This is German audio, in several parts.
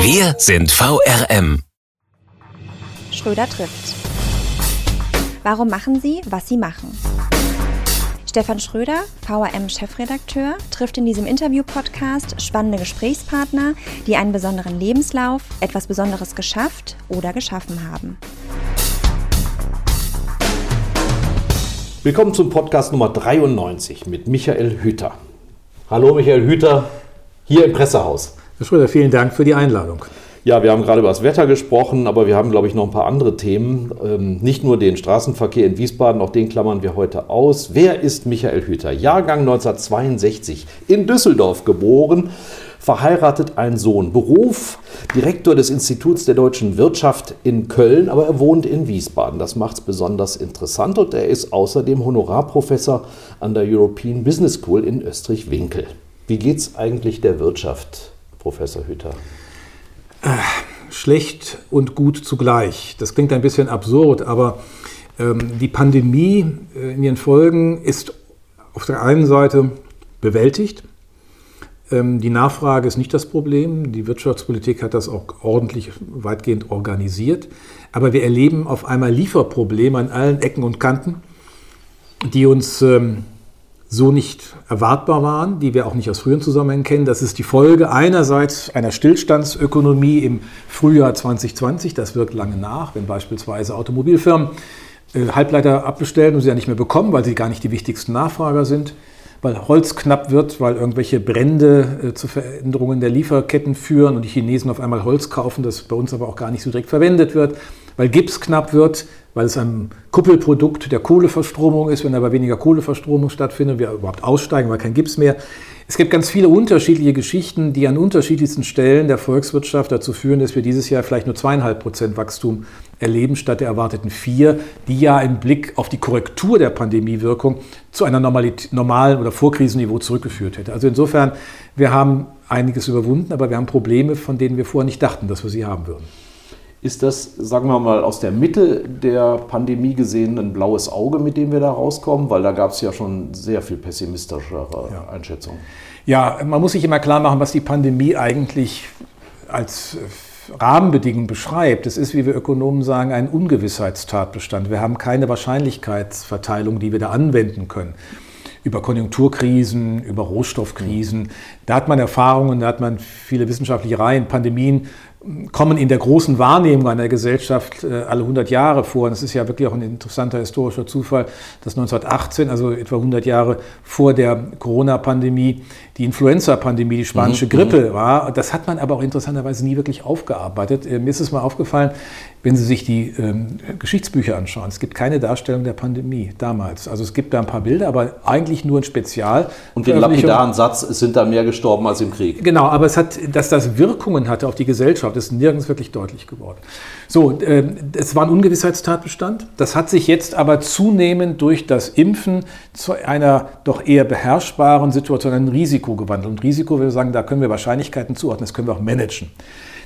Wir sind VRM. Schröder trifft. Warum machen Sie, was Sie machen? Stefan Schröder, VRM-Chefredakteur, trifft in diesem Interview-Podcast spannende Gesprächspartner, die einen besonderen Lebenslauf, etwas Besonderes geschafft oder geschaffen haben. Willkommen zum Podcast Nummer 93 mit Michael Hüter. Hallo Michael Hüter, hier im Pressehaus. Herr Schröder, vielen Dank für die Einladung. Ja, wir haben gerade über das Wetter gesprochen, aber wir haben, glaube ich, noch ein paar andere Themen. Ähm, nicht nur den Straßenverkehr in Wiesbaden, auch den klammern wir heute aus. Wer ist Michael Hüter? Jahrgang 1962, in Düsseldorf geboren, verheiratet ein Sohn. Beruf Direktor des Instituts der deutschen Wirtschaft in Köln, aber er wohnt in Wiesbaden. Das macht es besonders interessant und er ist außerdem Honorarprofessor an der European Business School in Österreich-Winkel. Wie geht es eigentlich der Wirtschaft, Professor Hüter? Äh, schlecht und gut zugleich. Das klingt ein bisschen absurd, aber ähm, die Pandemie äh, in ihren Folgen ist auf der einen Seite bewältigt. Ähm, die Nachfrage ist nicht das Problem. Die Wirtschaftspolitik hat das auch ordentlich weitgehend organisiert. Aber wir erleben auf einmal Lieferprobleme an allen Ecken und Kanten, die uns ähm, so nicht erwartbar waren, die wir auch nicht aus früheren Zusammenhängen kennen. Das ist die Folge einerseits einer Stillstandsökonomie im Frühjahr 2020. Das wirkt lange nach, wenn beispielsweise Automobilfirmen äh, Halbleiter abbestellen und sie ja nicht mehr bekommen, weil sie gar nicht die wichtigsten Nachfrager sind, weil Holz knapp wird, weil irgendwelche Brände äh, zu Veränderungen der Lieferketten führen und die Chinesen auf einmal Holz kaufen, das bei uns aber auch gar nicht so direkt verwendet wird, weil Gips knapp wird, weil es ein Kuppelprodukt der Kohleverstromung ist. Wenn aber weniger Kohleverstromung stattfindet, wir überhaupt aussteigen, weil kein Gips mehr. Es gibt ganz viele unterschiedliche Geschichten, die an unterschiedlichsten Stellen der Volkswirtschaft dazu führen, dass wir dieses Jahr vielleicht nur zweieinhalb Prozent Wachstum erleben statt der erwarteten vier, die ja im Blick auf die Korrektur der Pandemiewirkung zu einer normalen oder Vorkrisenniveau zurückgeführt hätte. Also insofern, wir haben einiges überwunden, aber wir haben Probleme, von denen wir vorher nicht dachten, dass wir sie haben würden. Ist das, sagen wir mal, aus der Mitte der Pandemie gesehen ein blaues Auge, mit dem wir da rauskommen? Weil da gab es ja schon sehr viel pessimistischere ja. Einschätzungen. Ja, man muss sich immer klar machen, was die Pandemie eigentlich als Rahmenbedingung beschreibt. Es ist, wie wir Ökonomen sagen, ein Ungewissheitstatbestand. Wir haben keine Wahrscheinlichkeitsverteilung, die wir da anwenden können über Konjunkturkrisen, über Rohstoffkrisen. Da hat man Erfahrungen, da hat man viele wissenschaftliche Reihen, Pandemien kommen in der großen Wahrnehmung einer Gesellschaft äh, alle 100 Jahre vor. Und es ist ja wirklich auch ein interessanter historischer Zufall, dass 1918, also etwa 100 Jahre vor der Corona-Pandemie, die Influenza-Pandemie, die spanische mhm. Grippe war. Das hat man aber auch interessanterweise nie wirklich aufgearbeitet. Äh, mir ist es mal aufgefallen, wenn Sie sich die ähm, Geschichtsbücher anschauen, es gibt keine Darstellung der Pandemie damals. Also es gibt da ein paar Bilder, aber eigentlich nur ein Spezial. Und den lapidaren Satz, es sind da mehr gestorben als im Krieg. Genau, aber es hat, dass das Wirkungen hatte auf die Gesellschaft, ist nirgends wirklich deutlich geworden. So, äh, es war ein Ungewissheitstatbestand. Das hat sich jetzt aber zunehmend durch das Impfen zu einer doch eher beherrschbaren Situation, ein Risiko gewandelt. Und Risiko, wir sagen, da können wir Wahrscheinlichkeiten zuordnen, das können wir auch managen.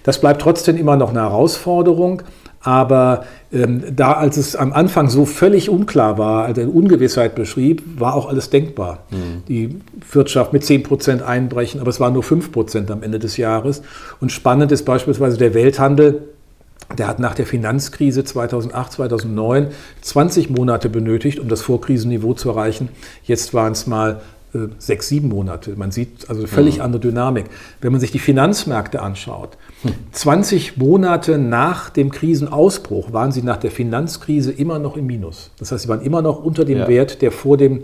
Das bleibt trotzdem immer noch eine Herausforderung. Aber ähm, da, als es am Anfang so völlig unklar war, also Ungewissheit beschrieb, war auch alles denkbar. Mhm. Die Wirtschaft mit 10 Prozent einbrechen, aber es waren nur 5 Prozent am Ende des Jahres. Und spannend ist beispielsweise der Welthandel. Der hat nach der Finanzkrise 2008, 2009 20 Monate benötigt, um das Vorkrisenniveau zu erreichen. Jetzt waren es mal äh, sechs, sieben Monate. Man sieht also völlig mhm. andere Dynamik. Wenn man sich die Finanzmärkte anschaut, 20 hm. Monate nach dem Krisenausbruch waren sie nach der Finanzkrise immer noch im Minus. Das heißt, sie waren immer noch unter dem ja. Wert, der vor dem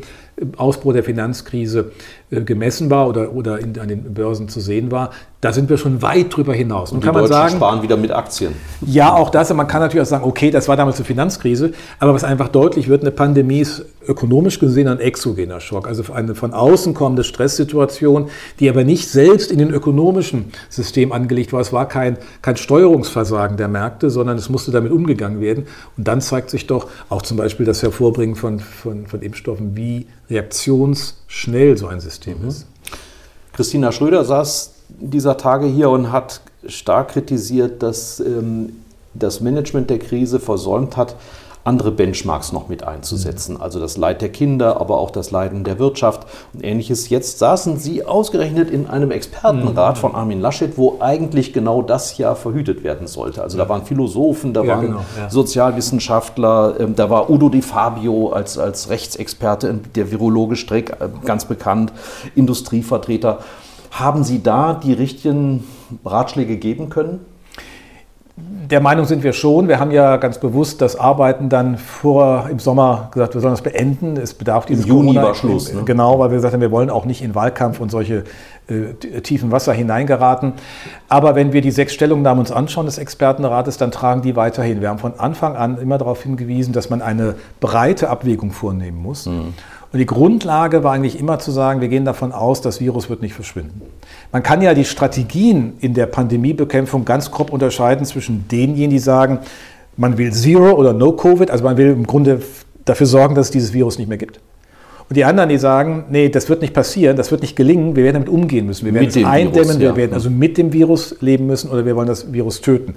Ausbruch der Finanzkrise äh, gemessen war oder, oder in, an den Börsen zu sehen war, da sind wir schon weit drüber hinaus. Und, und kann man sagen, sparen wieder mit Aktien. Ja, auch das. Man kann natürlich auch sagen, okay, das war damals eine Finanzkrise, aber was einfach deutlich wird, eine Pandemie ist ökonomisch gesehen ein exogener Schock, also eine von außen kommende Stresssituation, die aber nicht selbst in den ökonomischen System angelegt war. Es war kein, kein Steuerungsversagen der Märkte, sondern es musste damit umgegangen werden. Und dann zeigt sich doch auch zum Beispiel das Hervorbringen von, von, von Impfstoffen, wie reaktionsschnell so ein System mhm. ist. Christina Schröder saß dieser Tage hier und hat stark kritisiert, dass ähm, das Management der Krise versäumt hat, andere Benchmarks noch mit einzusetzen. Mhm. Also das Leid der Kinder, aber auch das Leiden der Wirtschaft und ähnliches. Jetzt saßen Sie ausgerechnet in einem Expertenrat mhm. von Armin Laschet, wo eigentlich genau das ja verhütet werden sollte. Also da waren Philosophen, da ja, waren genau, ja. Sozialwissenschaftler, ähm, da war Udo Di Fabio als, als Rechtsexperte, der Virologe Streck, äh, ganz bekannt, Industrievertreter. Haben Sie da die richtigen Ratschläge geben können? Der Meinung sind wir schon. Wir haben ja ganz bewusst das Arbeiten dann vor im Sommer gesagt, wir sollen das beenden. Es bedarf dieses Im Juni Corona, war Schluss. Ne? Genau, weil wir gesagt haben, wir wollen auch nicht in Wahlkampf und solche äh, tiefen Wasser hineingeraten. Aber wenn wir die sechs Stellungnahmen uns anschauen des Expertenrates, dann tragen die weiterhin. Wir haben von Anfang an immer darauf hingewiesen, dass man eine breite Abwägung vornehmen muss. Mhm. Und die Grundlage war eigentlich immer zu sagen, wir gehen davon aus, das Virus wird nicht verschwinden. Man kann ja die Strategien in der Pandemiebekämpfung ganz grob unterscheiden zwischen denjenigen, die sagen, man will Zero oder No Covid, also man will im Grunde dafür sorgen, dass es dieses Virus nicht mehr gibt. Und die anderen, die sagen, nee, das wird nicht passieren, das wird nicht gelingen, wir werden damit umgehen müssen. Wir werden es eindämmen, Virus, wir werden also mit dem Virus leben müssen oder wir wollen das Virus töten.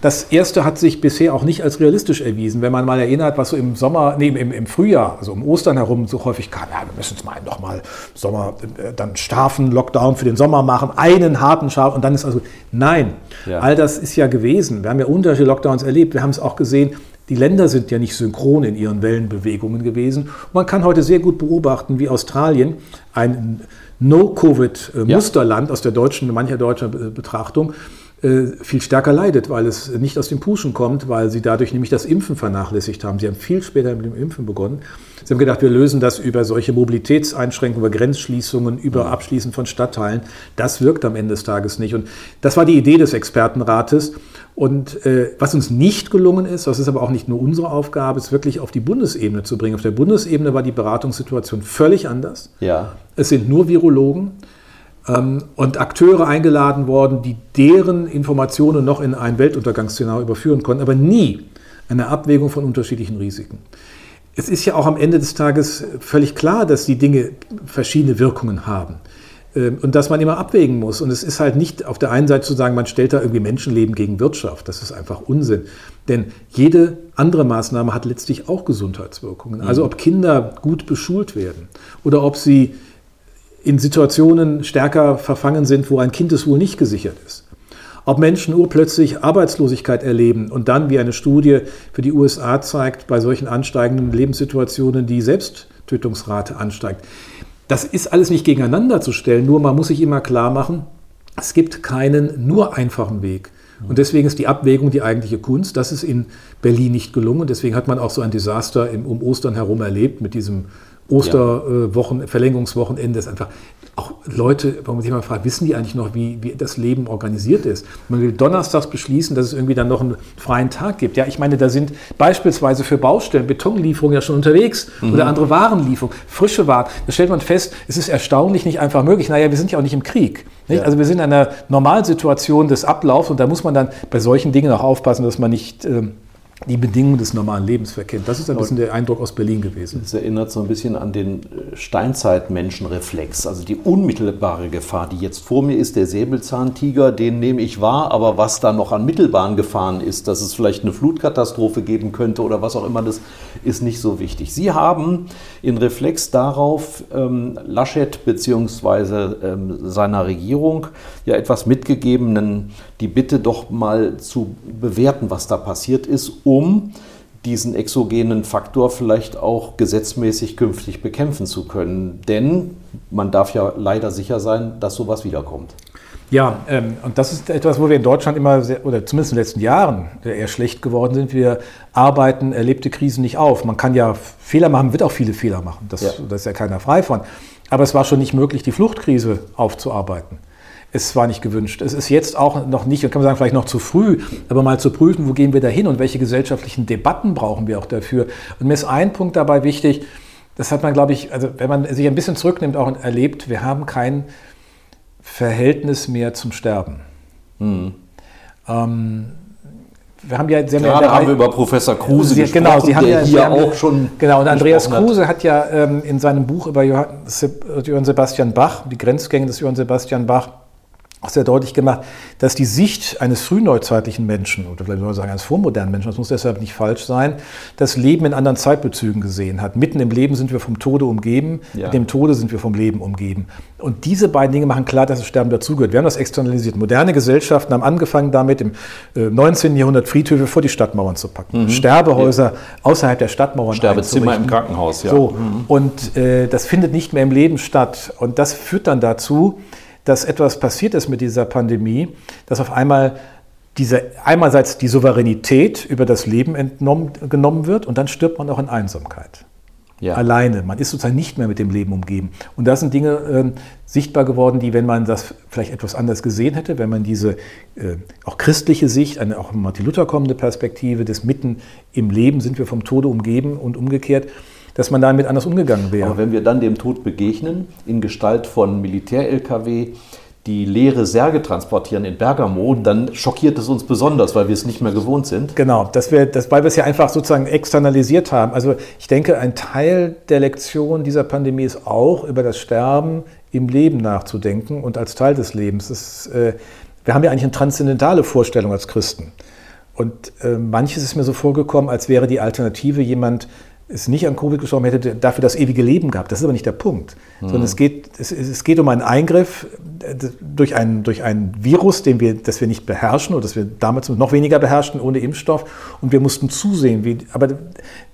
Das erste hat sich bisher auch nicht als realistisch erwiesen. Wenn man mal erinnert, was so im Sommer, nee, im, im Frühjahr, also um Ostern herum so häufig kam, ja, wir müssen jetzt mal noch mal Sommer, äh, dann scharfen Lockdown für den Sommer machen, einen harten scharf und dann ist also, nein, ja. all das ist ja gewesen. Wir haben ja unterschiedliche Lockdowns erlebt, wir haben es auch gesehen, die Länder sind ja nicht synchron in ihren Wellenbewegungen gewesen. Man kann heute sehr gut beobachten, wie Australien, ein No-Covid-Musterland aus der deutschen, mancher deutscher Betrachtung, äh, viel stärker leidet, weil es nicht aus dem Puschen kommt, weil sie dadurch nämlich das Impfen vernachlässigt haben. Sie haben viel später mit dem Impfen begonnen. Sie haben gedacht, wir lösen das über solche Mobilitätseinschränkungen, über Grenzschließungen, über Abschließen von Stadtteilen. Das wirkt am Ende des Tages nicht. Und das war die Idee des Expertenrates. Und äh, was uns nicht gelungen ist, das ist aber auch nicht nur unsere Aufgabe, ist wirklich auf die Bundesebene zu bringen. Auf der Bundesebene war die Beratungssituation völlig anders. Ja. Es sind nur Virologen ähm, und Akteure eingeladen worden, die deren Informationen noch in ein Weltuntergangsszenario überführen konnten, aber nie eine Abwägung von unterschiedlichen Risiken. Es ist ja auch am Ende des Tages völlig klar, dass die Dinge verschiedene Wirkungen haben. Ähm, und dass man immer abwägen muss. Und es ist halt nicht auf der einen Seite zu sagen, man stellt da irgendwie Menschenleben gegen Wirtschaft. Das ist einfach Unsinn. Denn jede andere Maßnahme hat letztlich auch Gesundheitswirkungen. Mhm. Also ob Kinder gut beschult werden oder ob sie in Situationen stärker verfangen sind, wo ein Kindeswohl nicht gesichert ist. Ob Menschen urplötzlich Arbeitslosigkeit erleben und dann, wie eine Studie für die USA zeigt, bei solchen ansteigenden Lebenssituationen die Selbsttötungsrate ansteigt. Das ist alles nicht gegeneinander zu stellen, nur man muss sich immer klar machen, es gibt keinen nur einfachen Weg. Und deswegen ist die Abwägung die eigentliche Kunst. Das ist in Berlin nicht gelungen. Deswegen hat man auch so ein Desaster um Ostern herum erlebt mit diesem Osterwochen, ja. Verlängerungswochenende. Ist einfach auch Leute, wenn man sich mal fragt, wissen die eigentlich noch, wie, wie das Leben organisiert ist? Man will donnerstags beschließen, dass es irgendwie dann noch einen freien Tag gibt. Ja, ich meine, da sind beispielsweise für Baustellen Betonlieferungen ja schon unterwegs mhm. oder andere Warenlieferungen, frische Waren. Da stellt man fest, es ist erstaunlich nicht einfach möglich. Naja, wir sind ja auch nicht im Krieg. Nicht? Ja. Also wir sind in einer Normalsituation des Ablaufs und da muss man dann bei solchen Dingen auch aufpassen, dass man nicht... Ähm, die Bedingungen des normalen Lebens verkennt. Das ist ein bisschen der Eindruck aus Berlin gewesen. Das erinnert so ein bisschen an den äh, Steinzeitmenschenreflex, also die unmittelbare Gefahr, die jetzt vor mir ist, der Säbelzahntiger, den nehme ich wahr, aber was da noch an mittelbaren Gefahren ist, dass es vielleicht eine Flutkatastrophe geben könnte oder was auch immer, das ist nicht so wichtig. Sie haben in Reflex darauf ähm, Laschet bzw. Ähm, seiner Regierung ja etwas mitgegeben, die Bitte doch mal zu bewerten, was da passiert ist, um diesen exogenen Faktor vielleicht auch gesetzmäßig künftig bekämpfen zu können. Denn man darf ja leider sicher sein, dass sowas wiederkommt. Ja, ähm, und das ist etwas, wo wir in Deutschland immer, sehr, oder zumindest in den letzten Jahren, eher schlecht geworden sind. Wir arbeiten erlebte Krisen nicht auf. Man kann ja Fehler machen, wird auch viele Fehler machen. Das, ja. das ist ja keiner frei von. Aber es war schon nicht möglich, die Fluchtkrise aufzuarbeiten. Es war nicht gewünscht. Es ist jetzt auch noch nicht, kann man sagen, vielleicht noch zu früh, aber mal zu prüfen, wo gehen wir da hin und welche gesellschaftlichen Debatten brauchen wir auch dafür. Und mir ist ein Punkt dabei wichtig, das hat man, glaube ich, also wenn man sich ein bisschen zurücknimmt, auch erlebt, wir haben kein Verhältnis mehr zum Sterben. Mhm. Ähm, wir haben ja, haben Gerade haben wir über Professor Kruse Sie, gesprochen, genau, Sie haben ja, hier haben, auch schon Genau, und Andreas Kruse hat ja ähm, in seinem Buch über Johann, Johann Sebastian Bach, die Grenzgänge des Johann Sebastian Bach, auch sehr deutlich gemacht, dass die Sicht eines frühneuzeitlichen Menschen, oder vielleicht soll man sagen eines vormodernen Menschen, das muss deshalb nicht falsch sein, das Leben in anderen Zeitbezügen gesehen hat. Mitten im Leben sind wir vom Tode umgeben, ja. mit dem Tode sind wir vom Leben umgeben. Und diese beiden Dinge machen klar, dass das Sterben dazugehört. Wir haben das externalisiert. Moderne Gesellschaften haben angefangen damit, im 19. Äh, Jahrhundert Friedhöfe vor die Stadtmauern zu packen. Mhm. Sterbehäuser ja. außerhalb der Stadtmauern Sterbezimmer im Krankenhaus, ja. So. Mhm. Und äh, das findet nicht mehr im Leben statt. Und das führt dann dazu, dass etwas passiert ist mit dieser Pandemie, dass auf einmal diese, einerseits die Souveränität über das Leben entnommen, genommen wird und dann stirbt man auch in Einsamkeit. Ja. Alleine. Man ist sozusagen nicht mehr mit dem Leben umgeben. Und da sind Dinge äh, sichtbar geworden, die, wenn man das vielleicht etwas anders gesehen hätte, wenn man diese äh, auch christliche Sicht, eine auch Martin Luther kommende Perspektive des Mitten im Leben sind wir vom Tode umgeben und umgekehrt, dass man damit anders umgegangen wäre. Aber wenn wir dann dem Tod begegnen, in Gestalt von Militär-Lkw, die leere Särge transportieren in Bergamo, dann schockiert es uns besonders, weil wir es nicht mehr gewohnt sind. Genau, dass wir, das, weil wir es ja einfach sozusagen externalisiert haben. Also ich denke, ein Teil der Lektion dieser Pandemie ist auch über das Sterben im Leben nachzudenken und als Teil des Lebens. Ist, äh, wir haben ja eigentlich eine transzendentale Vorstellung als Christen. Und äh, manches ist mir so vorgekommen, als wäre die Alternative jemand, es nicht an Covid gestorben hätte, dafür das ewige Leben gehabt. Das ist aber nicht der Punkt. Mhm. Sondern es geht, es, es, geht um einen Eingriff äh, durch ein, durch ein Virus, den wir, das wir nicht beherrschen oder das wir damals noch weniger beherrschten ohne Impfstoff. Und wir mussten zusehen. Wie, aber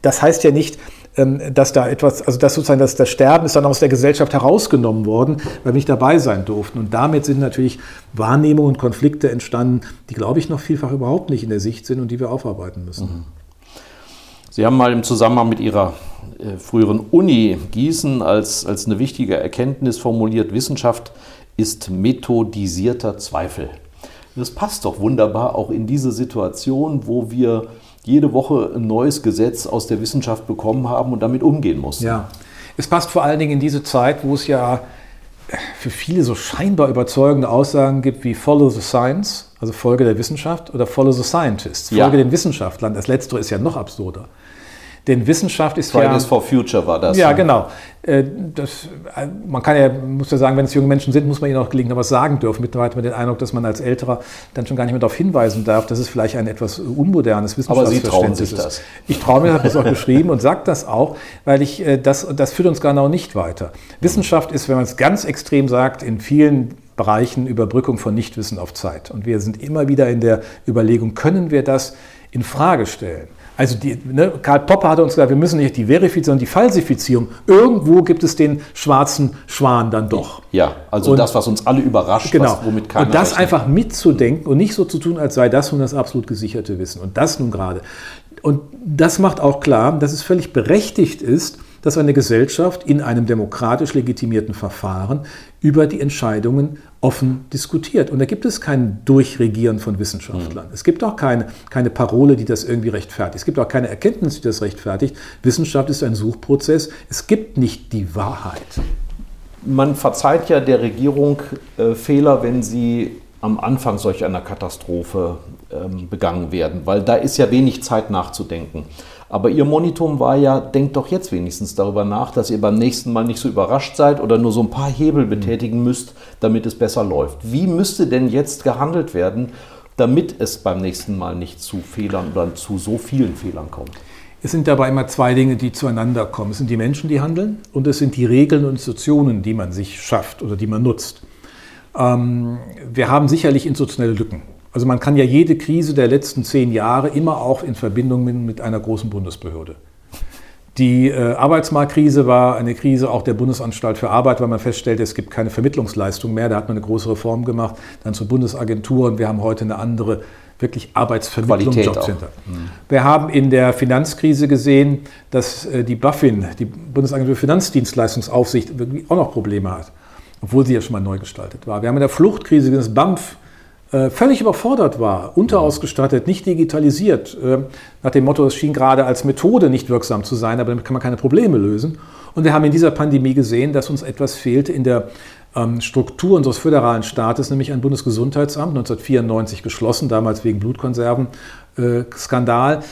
das heißt ja nicht, ähm, dass da etwas, also dass sozusagen das, das Sterben ist dann aus der Gesellschaft herausgenommen worden, weil wir nicht dabei sein durften. Und damit sind natürlich Wahrnehmungen und Konflikte entstanden, die, glaube ich, noch vielfach überhaupt nicht in der Sicht sind und die wir aufarbeiten müssen. Mhm. Sie haben mal im Zusammenhang mit Ihrer äh, früheren Uni Gießen als, als eine wichtige Erkenntnis formuliert, Wissenschaft ist methodisierter Zweifel. Das passt doch wunderbar auch in diese Situation, wo wir jede Woche ein neues Gesetz aus der Wissenschaft bekommen haben und damit umgehen mussten. Ja, es passt vor allen Dingen in diese Zeit, wo es ja für viele so scheinbar überzeugende Aussagen gibt wie Follow the Science, also Folge der Wissenschaft, oder Follow the Scientists, Folge ja. den Wissenschaftlern. Das Letztere ist ja noch absurder. Denn Wissenschaft ist Fridays ja... for Future war das. Ja, genau. Äh, das, äh, man kann ja, muss ja sagen, wenn es junge Menschen sind, muss man ihnen auch gelegentlich was sagen dürfen. Mittlerweile hat man den Eindruck, dass man als Älterer dann schon gar nicht mehr darauf hinweisen darf, dass es vielleicht ein etwas unmodernes Wissenschaftsverständnis ist. Das. Ich traue mir, habe das auch geschrieben und sage das auch, weil ich, äh, das, das führt uns genau nicht weiter. Wissenschaft ist, wenn man es ganz extrem sagt, in vielen Bereichen Überbrückung von Nichtwissen auf Zeit. Und wir sind immer wieder in der Überlegung, können wir das in Frage stellen? Also die, ne, Karl Popper hat uns gesagt, wir müssen nicht die Verifizierung, sondern die Falsifizierung. Irgendwo gibt es den schwarzen Schwan dann doch. Ja, also und, das, was uns alle überrascht, genau. was, womit keiner Und das rechnet. einfach mitzudenken und nicht so zu tun, als sei das nun das absolut gesicherte Wissen. Und das nun gerade. Und das macht auch klar, dass es völlig berechtigt ist, dass eine Gesellschaft in einem demokratisch legitimierten Verfahren über die Entscheidungen offen diskutiert. Und da gibt es kein Durchregieren von Wissenschaftlern. Mhm. Es gibt auch keine, keine Parole, die das irgendwie rechtfertigt. Es gibt auch keine Erkenntnis, die das rechtfertigt. Wissenschaft ist ein Suchprozess. Es gibt nicht die Wahrheit. Man verzeiht ja der Regierung äh, Fehler, wenn sie am Anfang solch einer Katastrophe ähm, begangen werden, weil da ist ja wenig Zeit nachzudenken. Aber Ihr Monitum war ja, denkt doch jetzt wenigstens darüber nach, dass ihr beim nächsten Mal nicht so überrascht seid oder nur so ein paar Hebel mhm. betätigen müsst, damit es besser läuft. Wie müsste denn jetzt gehandelt werden, damit es beim nächsten Mal nicht zu Fehlern oder zu so vielen Fehlern kommt? Es sind dabei immer zwei Dinge, die zueinander kommen. Es sind die Menschen, die handeln und es sind die Regeln und Institutionen, die man sich schafft oder die man nutzt. Ähm, wir haben sicherlich institutionelle Lücken. Also man kann ja jede Krise der letzten zehn Jahre immer auch in Verbindung mit, mit einer großen Bundesbehörde. Die äh, Arbeitsmarktkrise war eine Krise auch der Bundesanstalt für Arbeit, weil man feststellte, es gibt keine Vermittlungsleistung mehr. Da hat man eine große Reform gemacht, dann zur Bundesagentur und wir haben heute eine andere wirklich Arbeitsvermittlung, Qualität Jobcenter. Wir haben in der Finanzkrise gesehen, dass äh, die BaFin, die Bundesagentur für Finanzdienstleistungsaufsicht, wirklich auch noch Probleme hat, obwohl sie ja schon mal neu gestaltet war. Wir haben in der Fluchtkrise gesehen, dass BAMF völlig überfordert war, unterausgestattet, nicht digitalisiert, äh, nach dem Motto, es schien gerade als Methode nicht wirksam zu sein, aber damit kann man keine Probleme lösen. Und wir haben in dieser Pandemie gesehen, dass uns etwas fehlte in der ähm, Struktur unseres föderalen Staates, nämlich ein Bundesgesundheitsamt, 1994 geschlossen, damals wegen Blutkonserven-Skandal.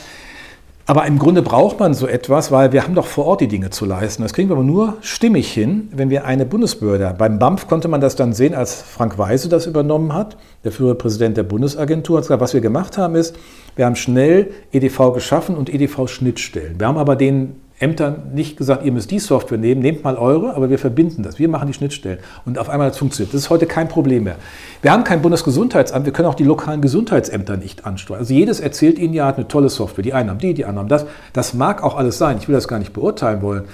Aber im Grunde braucht man so etwas, weil wir haben doch vor Ort die Dinge zu leisten. Das kriegen wir aber nur stimmig hin, wenn wir eine Bundesbehörde. Beim BAMF konnte man das dann sehen, als Frank Weise das übernommen hat, der frühere Präsident der Bundesagentur. Was wir gemacht haben, ist, wir haben schnell EDV geschaffen und EDV-Schnittstellen. Wir haben aber den Ämtern nicht gesagt, ihr müsst die Software nehmen, nehmt mal eure, aber wir verbinden das. Wir machen die Schnittstellen. Und auf einmal hat funktioniert. Das ist heute kein Problem mehr. Wir haben kein Bundesgesundheitsamt, wir können auch die lokalen Gesundheitsämter nicht ansteuern. Also jedes erzählt Ihnen ja, hat eine tolle Software. Die einen haben die, die anderen haben das. Das mag auch alles sein. Ich will das gar nicht beurteilen wollen.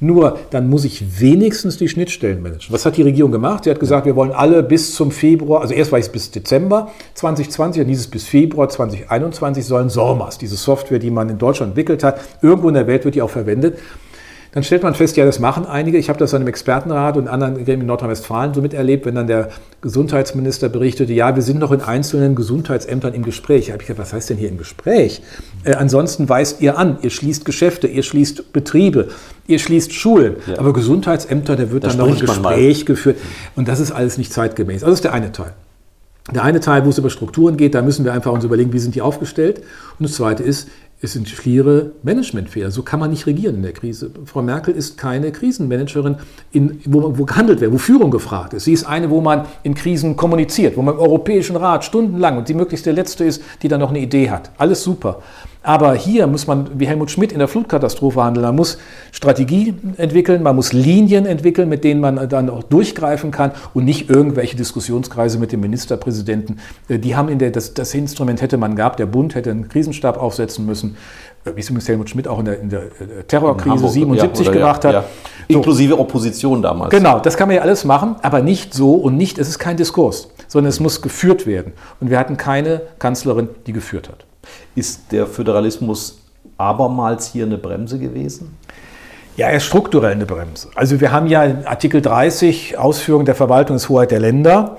Nur dann muss ich wenigstens die Schnittstellen managen. Was hat die Regierung gemacht? Sie hat gesagt, wir wollen alle bis zum Februar, also erst war es bis Dezember 2020, dann dieses bis Februar 2021 sollen SORMAS, diese Software, die man in Deutschland entwickelt hat, irgendwo in der Welt wird die auch verwendet. Dann stellt man fest, ja, das machen einige. Ich habe das an einem Expertenrat und anderen Gremien in Nordrhein-Westfalen so miterlebt, wenn dann der Gesundheitsminister berichtete, ja, wir sind noch in einzelnen Gesundheitsämtern im Gespräch. Da habe ich gesagt, was heißt denn hier im Gespräch? Äh, ansonsten weist ihr an, ihr schließt Geschäfte, ihr schließt Betriebe, ihr schließt Schulen. Ja. Aber Gesundheitsämter, da wird da dann noch ein Gespräch geführt. Und das ist alles nicht zeitgemäß. Also das ist der eine Teil. Der eine Teil, wo es über Strukturen geht, da müssen wir einfach uns überlegen, wie sind die aufgestellt. Und das zweite ist, es sind schliere Managementfehler. So kann man nicht regieren in der Krise. Frau Merkel ist keine Krisenmanagerin, in, wo, wo, gehandelt wird, wo Führung gefragt ist. Sie ist eine, wo man in Krisen kommuniziert, wo man im Europäischen Rat stundenlang und die möglichst der Letzte ist, die dann noch eine Idee hat. Alles super. Aber hier muss man, wie Helmut Schmidt in der Flutkatastrophe handeln, man muss Strategie entwickeln, man muss Linien entwickeln, mit denen man dann auch durchgreifen kann und nicht irgendwelche Diskussionskreise mit dem Ministerpräsidenten. Äh, die haben in der, das, das Instrument hätte man gehabt, der Bund hätte einen Krisenstab aufsetzen müssen, äh, wie es übrigens Helmut Schmidt auch in der, in der äh, Terrorkrise Hamburg, 77 ja, gemacht ja, hat. Ja. Inklusive so. Opposition damals. Genau, das kann man ja alles machen, aber nicht so und nicht, es ist kein Diskurs, sondern es muss geführt werden. Und wir hatten keine Kanzlerin, die geführt hat. Ist der Föderalismus abermals hier eine Bremse gewesen? Ja, er ist strukturell eine Bremse. Also wir haben ja Artikel 30 Ausführung der Verwaltungshoheit der Länder.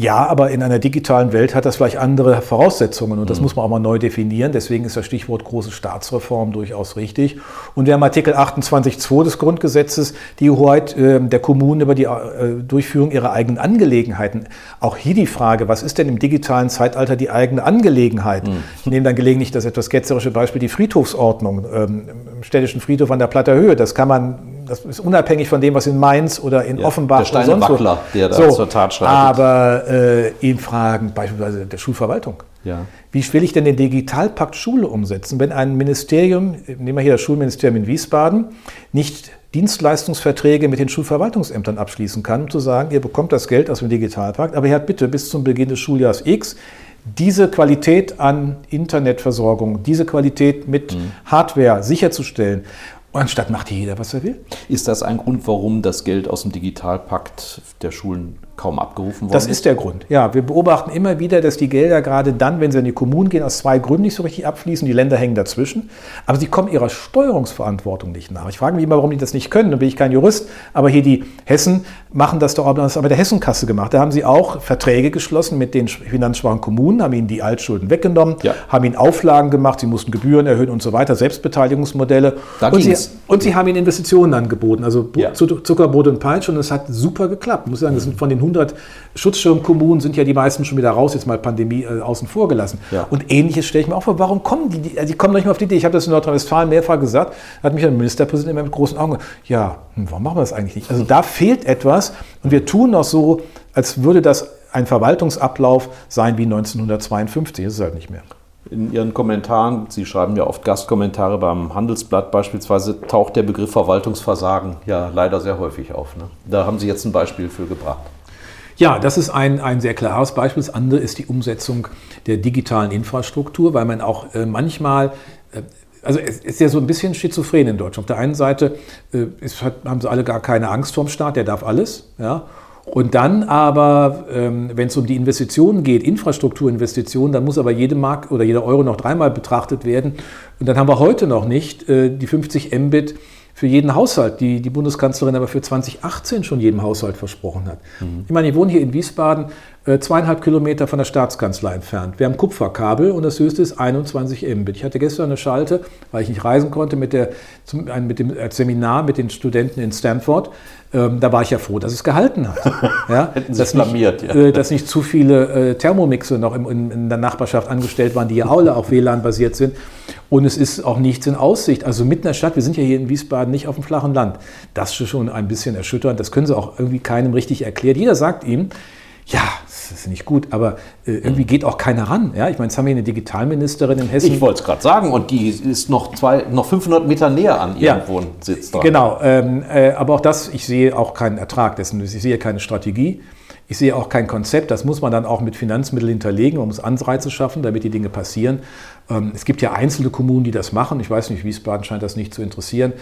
Ja, aber in einer digitalen Welt hat das vielleicht andere Voraussetzungen und das mhm. muss man auch mal neu definieren. Deswegen ist das Stichwort große Staatsreform durchaus richtig. Und wir haben Artikel 28.2 des Grundgesetzes die Hoheit äh, der Kommunen über die äh, Durchführung ihrer eigenen Angelegenheiten. Auch hier die Frage, was ist denn im digitalen Zeitalter die eigene Angelegenheit? Mhm. Ich nehme dann gelegentlich das etwas ketzerische Beispiel, die Friedhofsordnung ähm, im städtischen Friedhof an der Platter Höhe. Das kann man das ist unabhängig von dem, was in Mainz oder in ja, Offenbach der oder sonst wo. der da so, zur Tat schreitet. Aber äh, in Fragen beispielsweise der Schulverwaltung. Ja. Wie will ich denn den Digitalpakt Schule umsetzen, wenn ein Ministerium, nehmen wir hier das Schulministerium in Wiesbaden, nicht Dienstleistungsverträge mit den Schulverwaltungsämtern abschließen kann, um zu sagen, ihr bekommt das Geld aus dem Digitalpakt, aber ihr habt bitte bis zum Beginn des Schuljahres X diese Qualität an Internetversorgung, diese Qualität mit mhm. Hardware sicherzustellen. Anstatt macht jeder, was er will. Ist das ein Grund, warum das Geld aus dem Digitalpakt der Schulen kaum abgerufen worden Das ist der Grund. Ja, wir beobachten immer wieder, dass die Gelder gerade dann, wenn sie in die Kommunen gehen, aus zwei Gründen nicht so richtig abfließen. Die Länder hängen dazwischen. Aber sie kommen ihrer Steuerungsverantwortung nicht nach. Ich frage mich immer, warum die das nicht können. Da bin ich kein Jurist. Aber hier die Hessen machen das doch auch das aber der Hessenkasse gemacht. Da haben sie auch Verträge geschlossen mit den finanzschwachen Kommunen, haben ihnen die Altschulden weggenommen, ja. haben ihnen Auflagen gemacht, sie mussten Gebühren erhöhen und so weiter, Selbstbeteiligungsmodelle. und, sie, und sie haben ihnen Investitionen angeboten, also ja. Zuckerbrot und Peitsche. Und es hat super geklappt. Ich muss sagen, das sind von den 100 Schutzschirmkommunen sind ja die meisten schon wieder raus, jetzt mal Pandemie äh, außen vor gelassen. Ja. Und ähnliches stelle ich mir auch vor. Warum kommen die? Die, also die kommen doch nicht mal auf die Idee. Ich habe das in Nordrhein-Westfalen mehrfach gesagt, hat mich ein Ministerpräsident immer mit großen Augen gesagt, ja, hm, warum machen wir das eigentlich nicht? Also da fehlt etwas und wir tun noch so, als würde das ein Verwaltungsablauf sein wie 1952. Das ist halt nicht mehr in Ihren Kommentaren, Sie schreiben ja oft Gastkommentare beim Handelsblatt beispielsweise, taucht der Begriff Verwaltungsversagen ja leider sehr häufig auf. Ne? Da haben Sie jetzt ein Beispiel für gebracht. Ja, das ist ein, ein sehr klares Beispiel. Das andere ist die Umsetzung der digitalen Infrastruktur, weil man auch äh, manchmal äh, also es ist ja so ein bisschen schizophren in Deutschland. Auf der einen Seite äh, ist, haben sie alle gar keine Angst vorm Staat, der darf alles. Ja? Und dann aber, ähm, wenn es um die Investitionen geht, Infrastrukturinvestitionen, dann muss aber jede Mark oder jeder Euro noch dreimal betrachtet werden. Und dann haben wir heute noch nicht äh, die 50 Mbit für jeden Haushalt, die die Bundeskanzlerin aber für 2018 schon jedem Haushalt versprochen hat. Mhm. Ich meine, ich wohne hier in Wiesbaden, äh, zweieinhalb Kilometer von der Staatskanzlei entfernt. Wir haben Kupferkabel und das höchste ist 21 Mbit. Ich hatte gestern eine Schalte, weil ich nicht reisen konnte, mit, der, zum, ein, mit dem Seminar mit den Studenten in Stanford. Ähm, da war ich ja froh, dass es gehalten hat. Ja? Hätten Sie dass blamiert, nicht, ja. äh, Dass nicht zu viele äh, Thermomixe noch im, in, in, der Nachbarschaft angestellt waren, die ja alle auch WLAN-basiert sind. Und es ist auch nichts in Aussicht. Also mitten in der Stadt, wir sind ja hier in Wiesbaden nicht auf dem flachen Land. Das ist schon ein bisschen erschütternd. Das können Sie auch irgendwie keinem richtig erklären. Jeder sagt ihm, ja, das ist nicht gut, aber äh, irgendwie geht auch keiner ran. Ja? Ich meine, jetzt haben wir eine Digitalministerin in Hessen. Ich wollte es gerade sagen, und die ist noch, zwei, noch 500 Meter näher an ihrem ja, Wohnsitz dran. Genau, ähm, äh, aber auch das, ich sehe auch keinen Ertrag dessen, ich sehe keine Strategie. Ich sehe auch kein Konzept, das muss man dann auch mit Finanzmitteln hinterlegen, man muss Anreize schaffen, damit die Dinge passieren. Ähm, es gibt ja einzelne Kommunen, die das machen. Ich weiß nicht, Wiesbaden scheint das nicht zu interessieren.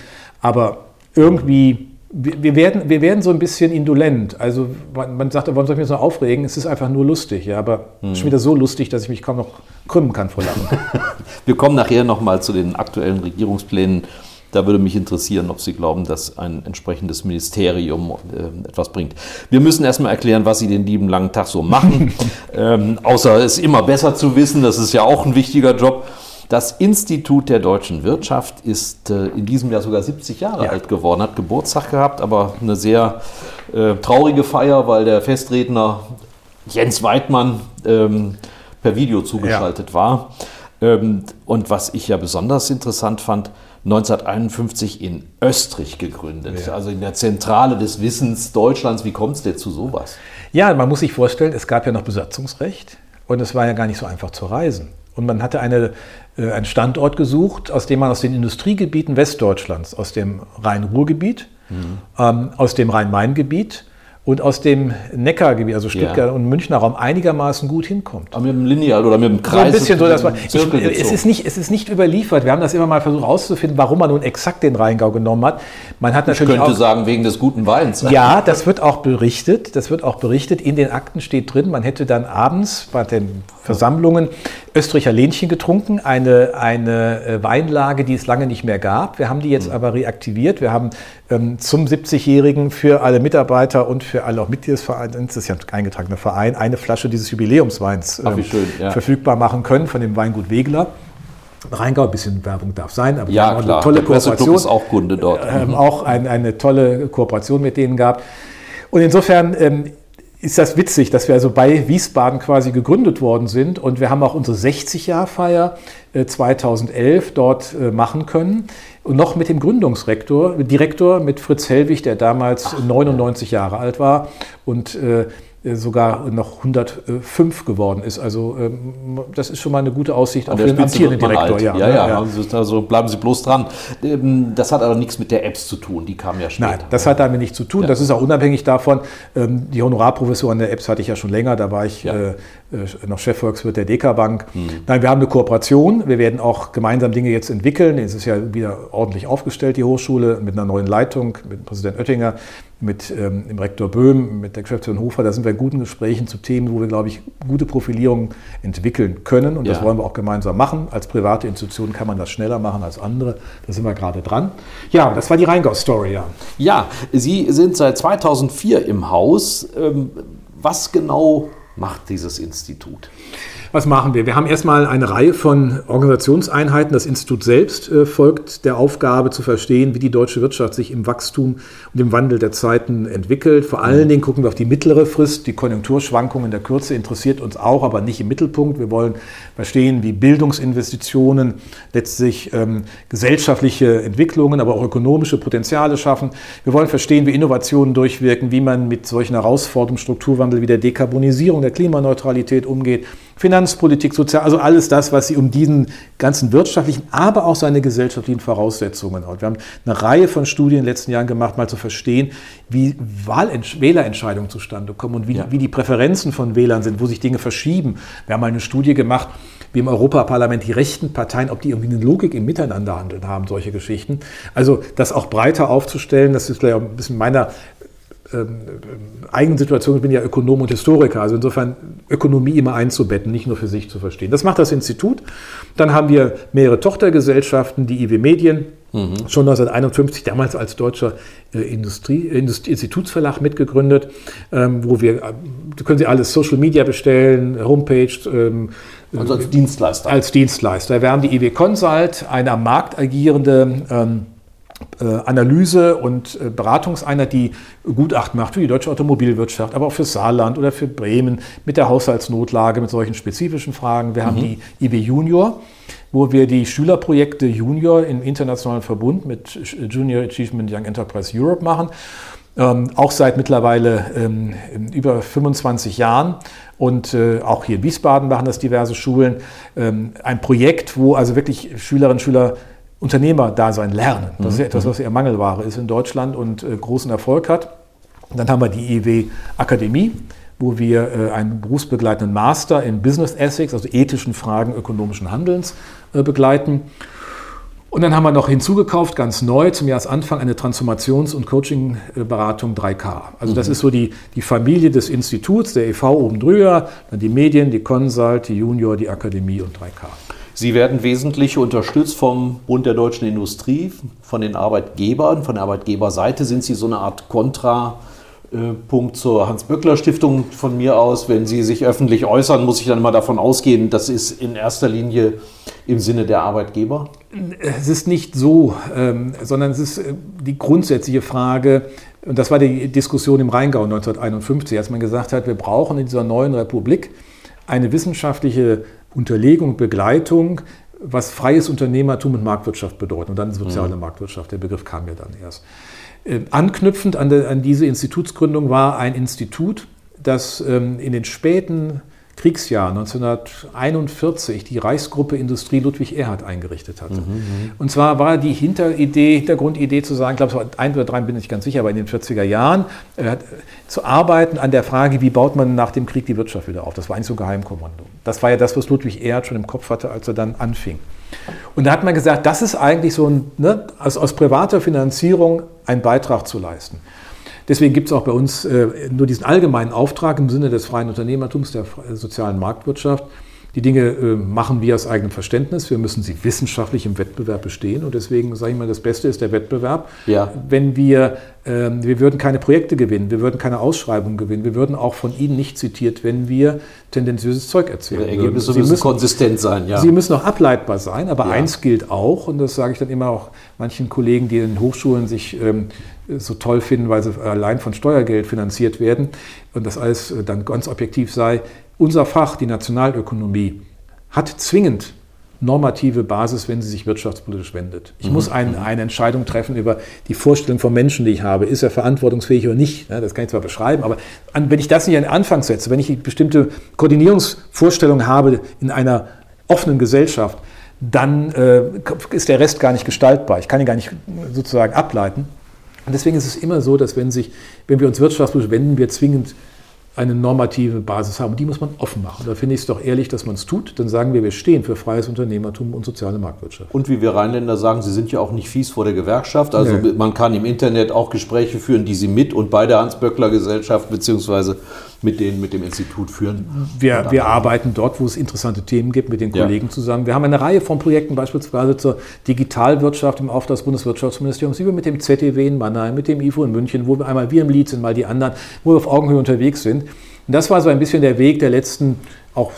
Aber irgendwie wir werden, wir werden so ein bisschen indolent. Also man, man sagt, warum soll ich mich so aufregen? Es ist einfach nur lustig, ja, aber hm. schon wieder so lustig, dass ich mich kaum noch krümmen kann vor Lachen. wir kommen nachher nochmal zu den aktuellen Regierungsplänen. Da würde mich interessieren, ob Sie glauben, dass ein entsprechendes Ministerium äh, etwas bringt. Wir müssen erstmal erklären, was Sie den lieben langen Tag so machen. ähm, außer es immer besser zu wissen, das ist ja auch ein wichtiger Job. Das Institut der deutschen Wirtschaft ist äh, in diesem Jahr sogar 70 Jahre ja. alt geworden, hat Geburtstag gehabt, aber eine sehr äh, traurige Feier, weil der Festredner Jens Weidmann ähm, per Video zugeschaltet ja. war. Ähm, und was ich ja besonders interessant fand, 1951 in Österreich gegründet, ja. also in der Zentrale des Wissens Deutschlands. Wie kommt es denn zu sowas? Ja, man muss sich vorstellen, es gab ja noch Besatzungsrecht und es war ja gar nicht so einfach zu reisen. Und man hatte eine, äh, einen Standort gesucht, aus dem man aus den Industriegebieten Westdeutschlands, aus dem Rhein-Ruhr-Gebiet, mhm. ähm, aus dem Rhein-Main-Gebiet und aus dem Neckargebiet, also Stuttgart ja. und Münchner Raum, einigermaßen gut hinkommt. Aber mit dem Lineal oder mit dem Kreis? So ein bisschen so, dass man, ich, es, ist nicht, es ist nicht überliefert. Wir haben das immer mal versucht herauszufinden, warum man nun exakt den Rheingau genommen hat. Man hat natürlich ich könnte auch, sagen, wegen des guten Weins. Ja, das wird auch berichtet. Das wird auch berichtet. In den Akten steht drin, man hätte dann abends bei den Versammlungen Österreicher Lähnchen getrunken, eine, eine äh, Weinlage, die es lange nicht mehr gab. Wir haben die jetzt mhm. aber reaktiviert. Wir haben zum 70-Jährigen für alle Mitarbeiter und für alle auch Mitglieder des Vereins, das ist ja ein eingetragener Verein, eine Flasche dieses Jubiläumsweins ähm, schön, ja. verfügbar machen können von dem Weingut Wegler. Rheingau, ein bisschen Werbung darf sein, aber ja, eine tolle Kooperation. ist auch Kunde dort. Ähm, auch ein, eine tolle Kooperation mit denen gab. Und insofern ähm, ist das witzig, dass wir also bei Wiesbaden quasi gegründet worden sind und wir haben auch unsere 60-Jahr-Feier 2011 äh, dort äh, machen können. Und noch mit dem Gründungsrektor, Direktor, mit Fritz Hellwig, der damals Ach, 99 ja. Jahre alt war und äh, sogar noch 105 geworden ist. Also ähm, das ist schon mal eine gute Aussicht auf den amtierenden Direktor. Ja, ja, ja, ja. Also, bleiben Sie bloß dran. Ähm, das hat aber nichts mit der Apps zu tun, die kamen ja später. Nein, das hat damit nichts zu tun. Das ist auch unabhängig davon. Ähm, die Honorarprofessur an der Apps hatte ich ja schon länger. Da war ich äh, äh noch Chefvolkswirt der DK Bank. Mhm. Nein, wir haben eine Kooperation. Wir werden auch gemeinsam Dinge jetzt entwickeln. Es ist ja wieder ordentlich aufgestellt, die Hochschule, mit einer neuen Leitung, mit Präsident Oettinger mit ähm, dem Rektor Böhm, mit der Geschäftsführerin Hofer, da sind wir in guten Gesprächen zu Themen, wo wir, glaube ich, gute Profilierung entwickeln können. Und ja. das wollen wir auch gemeinsam machen. Als private Institution kann man das schneller machen als andere. Da sind wir gerade dran. Ja, das war die Rheingau-Story, ja. Ja, Sie sind seit 2004 im Haus. Ähm, was genau macht dieses Institut? Was machen wir? Wir haben erstmal eine Reihe von Organisationseinheiten. Das Institut selbst äh, folgt der Aufgabe zu verstehen, wie die deutsche Wirtschaft sich im Wachstum und im Wandel der Zeiten entwickelt. Vor allen Dingen gucken wir auf die mittlere Frist. Die Konjunkturschwankungen in der Kürze interessiert uns auch, aber nicht im Mittelpunkt. Wir wollen verstehen, wie Bildungsinvestitionen letztlich ähm, gesellschaftliche Entwicklungen, aber auch ökonomische Potenziale schaffen. Wir wollen verstehen, wie Innovationen durchwirken, wie man mit solchen Herausforderungen, Strukturwandel wie der Dekarbonisierung, der Klimaneutralität umgeht. Finanzpolitik, Sozial, also alles das, was sie um diesen ganzen wirtschaftlichen, aber auch seine gesellschaftlichen Voraussetzungen hat. Wir haben eine Reihe von Studien in den letzten Jahren gemacht, mal zu verstehen, wie Wählerentscheidungen zustande kommen und wie, ja. wie die Präferenzen von Wählern sind, wo sich Dinge verschieben. Wir haben mal eine Studie gemacht, wie im Europaparlament die rechten Parteien, ob die irgendwie eine Logik im Miteinanderhandeln haben, solche Geschichten. Also das auch breiter aufzustellen, das ist vielleicht auch ein bisschen meiner ähm, eigenen Situation, ich bin ja Ökonom und Historiker, also insofern Ökonomie immer einzubetten, nicht nur für sich zu verstehen. Das macht das Institut. Dann haben wir mehrere Tochtergesellschaften, die IW Medien, mhm. schon 1951, damals als deutscher äh, Industrie, Institutsverlag mitgegründet, ähm, wo wir, äh, können Sie alles Social Media bestellen, Homepage. Ähm, also als Dienstleister. Als Dienstleister. Wir haben die IW Consult, eine am Markt agierende ähm, äh, Analyse- und äh, Beratungseinheit, die Gutachten macht für die deutsche Automobilwirtschaft, aber auch für Saarland oder für Bremen mit der Haushaltsnotlage, mit solchen spezifischen Fragen. Wir mhm. haben die IB Junior, wo wir die Schülerprojekte Junior im internationalen Verbund mit Junior Achievement Young Enterprise Europe machen. Ähm, auch seit mittlerweile ähm, über 25 Jahren. Und äh, auch hier in Wiesbaden machen das diverse Schulen. Ähm, ein Projekt, wo also wirklich Schülerinnen und Schüler Unternehmerdasein lernen. Das ist ja etwas, was eher Mangelware ist in Deutschland und äh, großen Erfolg hat. Und dann haben wir die IW Akademie, wo wir äh, einen berufsbegleitenden Master in Business Ethics, also ethischen Fragen ökonomischen Handelns, äh, begleiten. Und dann haben wir noch hinzugekauft, ganz neu zum Jahresanfang, eine Transformations- und Coaching-Beratung 3K. Also das mhm. ist so die, die Familie des Instituts, der e.V. oben drüber, dann die Medien, die Consult, die Junior, die Akademie und 3K. Sie werden wesentlich unterstützt vom Bund der deutschen Industrie, von den Arbeitgebern. Von der Arbeitgeberseite sind Sie so eine Art Kontrapunkt zur Hans-Böckler-Stiftung von mir aus. Wenn Sie sich öffentlich äußern, muss ich dann immer davon ausgehen, das ist in erster Linie im Sinne der Arbeitgeber? Es ist nicht so, ähm, sondern es ist äh, die grundsätzliche Frage, und das war die Diskussion im Rheingau 1951, als man gesagt hat, wir brauchen in dieser neuen Republik eine wissenschaftliche Unterlegung, Begleitung, was freies Unternehmertum und Marktwirtschaft bedeutet. Und dann soziale mhm. Marktwirtschaft, der Begriff kam ja dann erst. Äh, anknüpfend an, de, an, diese Institutsgründung war ein Institut, das ähm, in den späten Kriegsjahr 1941 die Reichsgruppe Industrie Ludwig Erhard eingerichtet hatte. Mhm, mhm, und zwar war die Hinteridee, Hintergrundidee zu sagen, ich glaube, ein oder drei, bin ich ganz sicher, aber in den 40er Jahren, äh, zu arbeiten an der Frage, wie baut man nach dem Krieg die Wirtschaft wieder auf. Das war eigentlich so ein Geheimkommando. Das war ja das, was Ludwig Erhard schon im Kopf hatte, als er dann anfing. Und da hat man gesagt, das ist eigentlich so ein, ne, aus, aus privater Finanzierung einen Beitrag zu leisten. Deswegen gibt es auch bei uns äh, nur diesen allgemeinen Auftrag im Sinne des freien Unternehmertums, der sozialen Marktwirtschaft. Die Dinge äh, machen wir aus eigenem Verständnis. Wir müssen sie wissenschaftlich im Wettbewerb bestehen. Und deswegen sage ich mal, das Beste ist der Wettbewerb. Ja. Wenn wir, äh, wir würden keine Projekte gewinnen, wir würden keine Ausschreibungen gewinnen, wir würden auch von Ihnen nicht zitiert, wenn wir tendenziöses Zeug erzählen. Die Ergebnisse müssen, müssen konsistent sein, ja. Sie müssen auch ableitbar sein, aber ja. eins gilt auch, und das sage ich dann immer auch manchen Kollegen, die in Hochschulen sich ähm, so toll finden, weil sie allein von Steuergeld finanziert werden und das alles äh, dann ganz objektiv sei. Unser Fach, die Nationalökonomie, hat zwingend normative Basis, wenn sie sich wirtschaftspolitisch wendet. Ich mhm. muss ein, mhm. eine Entscheidung treffen über die Vorstellung vom Menschen, die ich habe. Ist er verantwortungsfähig oder nicht? Das kann ich zwar beschreiben, aber wenn ich das nicht an den Anfang setze, wenn ich bestimmte Koordinierungsvorstellungen habe in einer offenen Gesellschaft, dann äh, ist der Rest gar nicht gestaltbar. Ich kann ihn gar nicht sozusagen ableiten. Und deswegen ist es immer so, dass wenn, sich, wenn wir uns wirtschaftspolitisch wenden, wir zwingend eine normative Basis haben. Die muss man offen machen. Da finde ich es doch ehrlich, dass man es tut. Dann sagen wir, wir stehen für freies Unternehmertum und soziale Marktwirtschaft. Und wie wir Rheinländer sagen, Sie sind ja auch nicht fies vor der Gewerkschaft. Also nee. man kann im Internet auch Gespräche führen, die Sie mit und bei der Hans-Böckler-Gesellschaft beziehungsweise mit, denen, mit dem Institut führen. Wir, wir arbeiten dort, wo es interessante Themen gibt, mit den Kollegen ja. zusammen. Wir haben eine Reihe von Projekten, beispielsweise zur Digitalwirtschaft im Auftrag des Bundeswirtschaftsministeriums, wie wir mit dem ZDW in Mannheim, mit dem IFO in München, wo wir einmal wir im Lied sind, mal die anderen, wo wir auf Augenhöhe unterwegs sind. Und das war so ein bisschen der Weg der letzten auch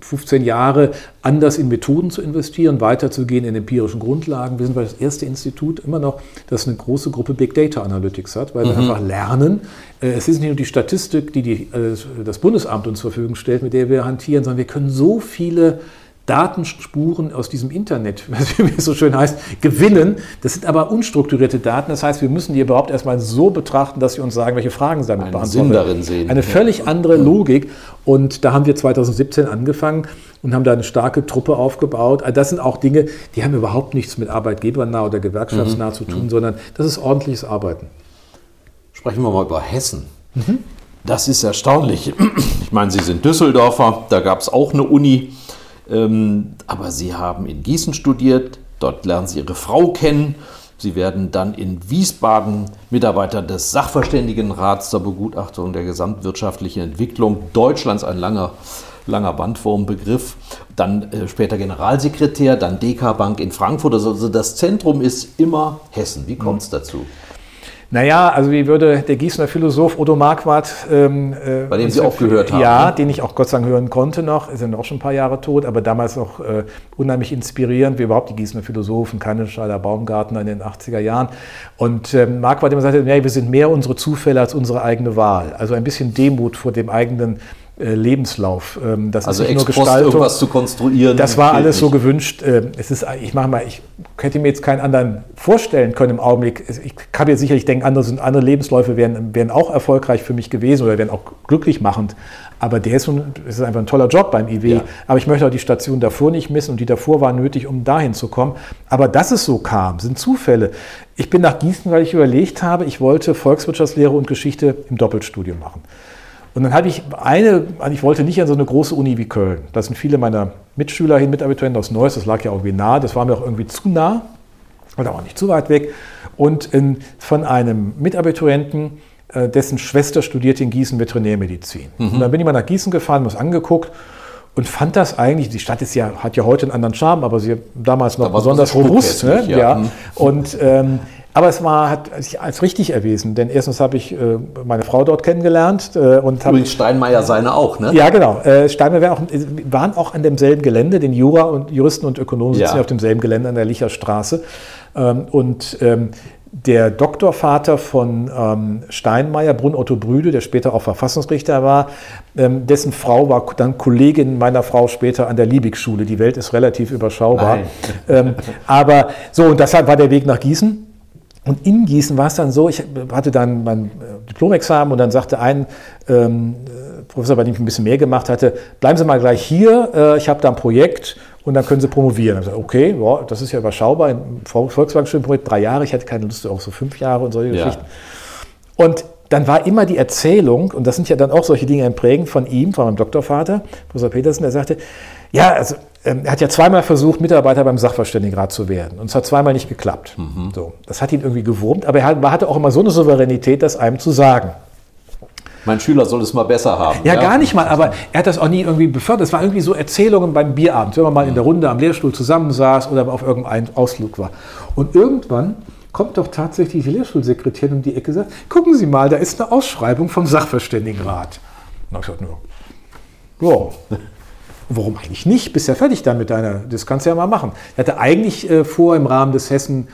15 Jahre, anders in Methoden zu investieren, weiterzugehen in empirischen Grundlagen. Wir sind das erste Institut immer noch, das eine große Gruppe Big Data Analytics hat, weil mhm. wir einfach lernen. Äh, es ist nicht nur die Statistik, die, die äh, das Bundesamt uns zur Verfügung stellt, mit der wir hantieren, sondern wir können so viele Datenspuren aus diesem Internet, wie es so schön heißt, gewinnen. Das sind aber unstrukturierte Daten. Das heißt, wir müssen die überhaupt erstmal so betrachten, dass sie uns sagen, welche Fragen sie damit beantworten. darin sehen. Eine völlig andere Logik. Und da haben wir 2017 angefangen und haben da eine starke Truppe aufgebaut. Also das sind auch Dinge, die haben überhaupt nichts mit arbeitgebernah oder gewerkschaftsnah mhm. zu tun, mhm. sondern das ist ordentliches Arbeiten. Sprechen wir mal über Hessen. Mhm. Das ist erstaunlich. Ich meine, Sie sind Düsseldorfer, da gab es auch eine Uni. Ähm, aber Sie haben in Gießen studiert, dort lernen Sie Ihre Frau kennen. Sie werden dann in Wiesbaden Mitarbeiter des Sachverständigenrats zur Begutachtung der gesamtwirtschaftlichen Entwicklung Deutschlands, ein langer, langer Bandwurmbegriff. Dann äh, später Generalsekretär, dann DK Bank in Frankfurt. Also das Zentrum ist immer Hessen. Wie kommt es mhm. dazu? Naja, also wie würde der Gießener Philosoph Odo Marquardt... Ähm, äh, Bei dem Sie auch gehört haben. Ja, ne? den ich auch Gott sei Dank hören konnte noch, ist ja auch schon ein paar Jahre tot, aber damals auch äh, unheimlich inspirierend, wie überhaupt die Gießener Philosophen, Kannenscheider, Baumgartner in den 80er Jahren. Und ähm, Marquardt immer sagte, nee, wir sind mehr unsere Zufälle als unsere eigene Wahl. Also ein bisschen Demut vor dem eigenen äh, Lebenslauf. Ähm, das also ist nicht nur Gestaltung. irgendwas zu konstruieren. Das war alles nicht. so gewünscht. Ähm, es ist, ich mache mal, ich hätte mir jetzt keinen anderen vorstellen können im Augenblick. Ich kann jetzt sicherlich denken, andere, sind, andere Lebensläufe wären, wären auch erfolgreich für mich gewesen oder wären auch glücklich machend. Aber der ist, ein, ist einfach ein toller Job beim IW. Ja. Aber ich möchte auch die Station davor nicht missen und die davor war nötig, um dahin zu kommen. Aber dass es so kam, sind Zufälle. Ich bin nach Gießen, weil ich überlegt habe, ich wollte Volkswirtschaftslehre und Geschichte im Doppelstudium machen. Und dann hatte ich eine, also ich wollte nicht an so eine große Uni wie Köln. Da sind viele meiner Mitschüler hin, Mitabiturienten aus Neuss, das lag ja irgendwie nah, das war mir auch irgendwie zu nah, oder auch nicht zu weit weg. Und in, von einem Mitabiturienten, äh, dessen Schwester studierte in Gießen Veterinärmedizin. Mhm. Und dann bin ich mal nach Gießen gefahren, was angeguckt und fand das eigentlich, die Stadt ist ja, hat ja heute einen anderen Charme, aber sie damals noch da besonders robust. Ne? Ja. ja. Mhm. Und ähm, aber es war, hat sich als richtig erwiesen, denn erstens habe ich äh, meine Frau dort kennengelernt. Äh, und Übrigens Steinmeier seine auch, ne? Ja, genau. Äh, Steinmeier auch, waren auch an demselben Gelände, den Jura und Juristen und Ökonomen sitzen ja. auf demselben Gelände an der Licherstraße. Ähm, und ähm, der Doktorvater von ähm, Steinmeier, Brunn Otto Brüde, der später auch Verfassungsrichter war, ähm, dessen Frau war dann Kollegin meiner Frau später an der Liebig-Schule. Die Welt ist relativ überschaubar. Ähm, aber so, und deshalb war der Weg nach Gießen. Und in Gießen war es dann so, ich hatte dann mein äh, Diplomexamen und dann sagte ein ähm, äh, Professor, bei dem ich ein bisschen mehr gemacht hatte, bleiben Sie mal gleich hier, äh, ich habe da ein Projekt und dann können Sie promovieren. Ich gesagt, okay, boah, das ist ja überschaubar, ein Volkswagen-Projekt, drei Jahre, ich hatte keine Lust auf so fünf Jahre und solche ja. Geschichten. Und dann war immer die Erzählung, und das sind ja dann auch solche Dinge prägend von ihm, von meinem Doktorvater, Professor Petersen, der sagte, ja, also er hat ja zweimal versucht, Mitarbeiter beim Sachverständigenrat zu werden. Und es hat zweimal nicht geklappt. Mhm. So, das hat ihn irgendwie gewurmt, aber er hatte auch immer so eine Souveränität, das einem zu sagen. Mein Schüler soll es mal besser haben. Ja, ja, gar nicht mal, aber er hat das auch nie irgendwie befördert. Es war irgendwie so Erzählungen beim Bierabend, wenn man mal in der Runde am Lehrstuhl zusammensaß oder auf irgendeinem Ausflug war. Und irgendwann kommt doch tatsächlich die Lehrschulsekretärin um die Ecke und sagt, gucken Sie mal, da ist eine Ausschreibung vom Sachverständigenrat. Und dann habe ich gesagt, ja, Warum eigentlich nicht? Bist ja fertig dann mit deiner, das kannst du ja mal machen. Er hatte eigentlich äh, vor, im Rahmen des Hessen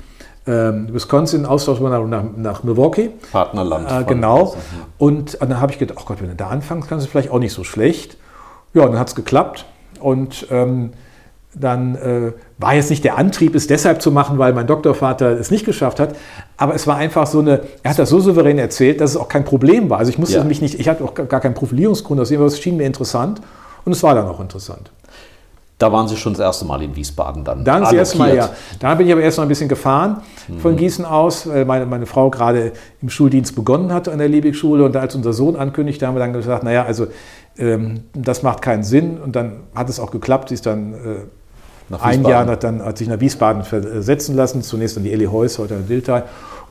ähm, Wisconsin Austausch nach, nach Milwaukee. Partnerland. Äh, genau. Und dann habe ich gedacht, oh Gott, wenn du da anfängst, kannst du vielleicht auch nicht so schlecht. Ja, dann hat es geklappt. Und ähm, dann äh, war jetzt nicht der Antrieb, es deshalb zu machen, weil mein Doktorvater es nicht geschafft hat, aber es war einfach so eine, er hat das so souverän erzählt, dass es auch kein Problem war. Also ich musste ja. mich nicht, ich hatte auch gar keinen Profilierungsgrund, aus es schien mir interessant. Und es war dann auch interessant. Da waren Sie schon das erste Mal in Wiesbaden dann. Dann das erste Mal, ja. Da bin ich aber erst noch ein bisschen gefahren von mhm. Gießen aus, weil meine, meine Frau gerade im Schuldienst begonnen hatte an der Liebig-Schule. Und als unser Sohn ankündigte, haben wir dann gesagt, naja, also ähm, das macht keinen Sinn. Und dann hat es auch geklappt. Sie ist dann äh, ein Jahr, hat, dann, hat sich nach Wiesbaden versetzen lassen. Zunächst an die Elli Heuss, heute an Wildtal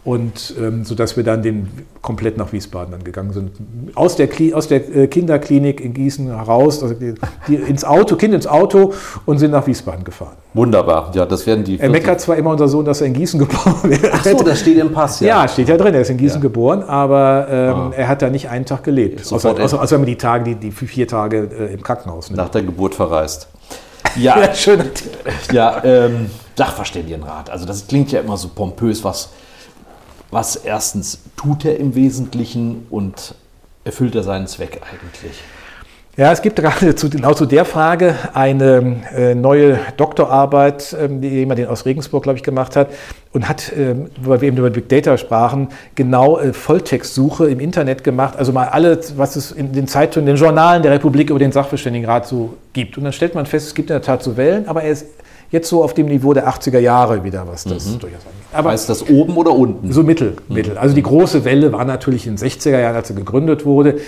und ähm, sodass wir dann den komplett nach Wiesbaden dann gegangen sind. Aus der, aus der äh, Kinderklinik in Gießen heraus, also die, die ins Auto, Kind ins Auto und sind nach Wiesbaden gefahren. Wunderbar, ja, das werden die. Er meckert zwar immer unser Sohn, dass er in Gießen geboren wird. Ach so, das steht im Pass, ja. Ja, steht ja drin, er ist in Gießen ja. geboren, aber ähm, oh. er hat da nicht einen Tag gelebt. Außer, außer, außer, wenn man die Tage, die, die vier Tage äh, im Krankenhaus nimmt. Nach der Geburt verreist. Ja, ja schön. Ja, ähm, Sachverständigenrat. Also das klingt ja immer so pompös, was was erstens tut er im Wesentlichen und erfüllt er seinen Zweck eigentlich? Ja, es gibt gerade zu, genau zu der Frage eine äh, neue Doktorarbeit, ähm, die jemand aus Regensburg, glaube ich, gemacht hat und hat, ähm, weil wir eben über Big Data sprachen, genau äh, Volltextsuche im Internet gemacht, also mal alles, was es in den Zeitungen, in den Journalen der Republik über den Sachverständigenrat so gibt. Und dann stellt man fest, es gibt in der Tat so Wellen, aber er ist jetzt so auf dem Niveau der 80er Jahre wieder, was das mhm. durchaus angeht. Aber heißt das oben oder unten? So mittel, mhm. mittel. Also die große Welle war natürlich in den 60er Jahren, als er gegründet wurde.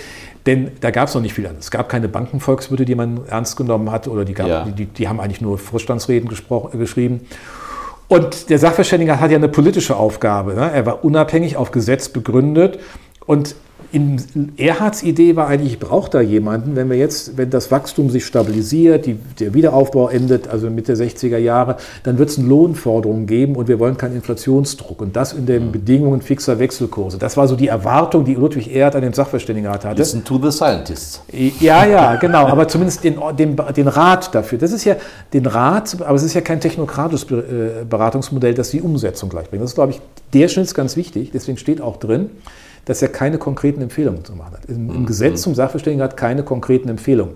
Denn da gab es noch nicht viel anderes. Es gab keine Bankenvolkswirte, die man ernst genommen hat, oder die, gab, ja. die, die, haben eigentlich nur Vorstandsreden geschrieben. Und der Sachverständige hat ja eine politische Aufgabe. Ne? Er war unabhängig auf Gesetz begründet und in Erhards Idee war eigentlich, ich brauche da jemanden, wenn wir jetzt, wenn das Wachstum sich stabilisiert, die, der Wiederaufbau endet, also Mitte der 60er Jahre, dann wird es eine Lohnforderung geben und wir wollen keinen Inflationsdruck und das in den Bedingungen fixer Wechselkurse. Das war so die Erwartung, die Ludwig Erhard an den Sachverständigenrat hatte. Listen to the scientists. Ja, ja, genau, aber zumindest den, den, den Rat dafür. Das ist ja den Rat, aber es ist ja kein technokratisches äh, Beratungsmodell, das die Umsetzung gleich bringt. Das ist, glaube ich, der Schnitt ist ganz wichtig, deswegen steht auch drin, dass er keine konkreten Empfehlungen zu machen hat. Im, im mhm. Gesetz zum Sachverständigenrat keine konkreten Empfehlungen.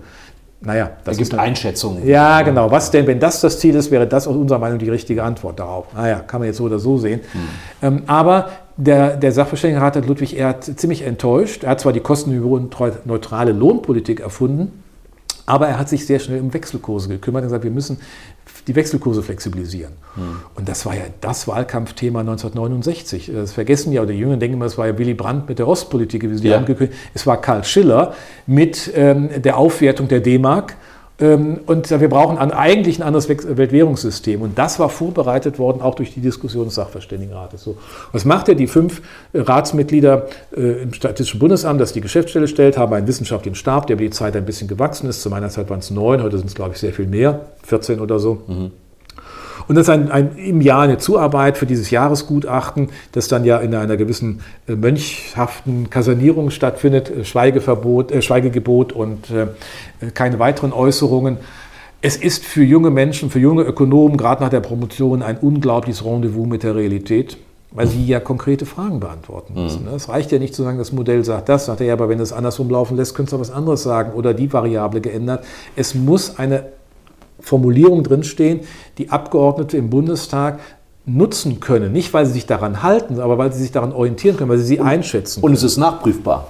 Naja, das gibt Einschätzungen. Ja, genau. Was denn, wenn das das Ziel ist, wäre das aus unserer Meinung die richtige Antwort darauf. Naja, kann man jetzt so oder so sehen. Hm. Ähm, aber der, der Sachverständigenrat hat Ludwig Erhard ziemlich enttäuscht. Er hat zwar die kostenneutrale Lohnpolitik erfunden, aber er hat sich sehr schnell um Wechselkurse gekümmert und gesagt, wir müssen die Wechselkurse flexibilisieren. Hm. Und das war ja das Wahlkampfthema 1969. Das vergessen ja, oder die Jüngeren denken immer, es war ja Willy Brandt mit der Ostpolitik, wie sie ja. angekündigt Es war Karl Schiller mit ähm, der Aufwertung der D-Mark. Ähm, und wir brauchen eigentlich ein anderes Weltwährungssystem. Und das war vorbereitet worden, auch durch die Diskussion des Sachverständigenrates. So. Was macht er? Die fünf äh, Ratsmitglieder äh, im Statistischen Bundesamt, das die Geschäftsstelle stellt, haben einen wissenschaftlichen Stab, der über die Zeit ein bisschen gewachsen ist. Zu meiner Zeit waren es neun, heute sind es, glaube ich, sehr viel mehr, 14 oder so. Mhm. Und das ist ein, ein, im Jahr eine Zuarbeit für dieses Jahresgutachten, das dann ja in einer gewissen äh, mönchhaften Kasernierung stattfindet, äh, Schweigeverbot, äh, Schweigegebot und äh, keine weiteren Äußerungen. Es ist für junge Menschen, für junge Ökonomen, gerade nach der Promotion, ein unglaubliches Rendezvous mit der Realität weil sie ja konkrete Fragen beantworten müssen. Mhm. Es reicht ja nicht zu sagen, das Modell sagt das, sagt er ja, aber wenn es andersrum laufen lässt, könntest du was anderes sagen oder die Variable geändert. Es muss eine Formulierungen drinstehen, die Abgeordnete im Bundestag nutzen können. Nicht, weil sie sich daran halten, aber weil sie sich daran orientieren können, weil sie sie und, einschätzen können. Und es ist nachprüfbar.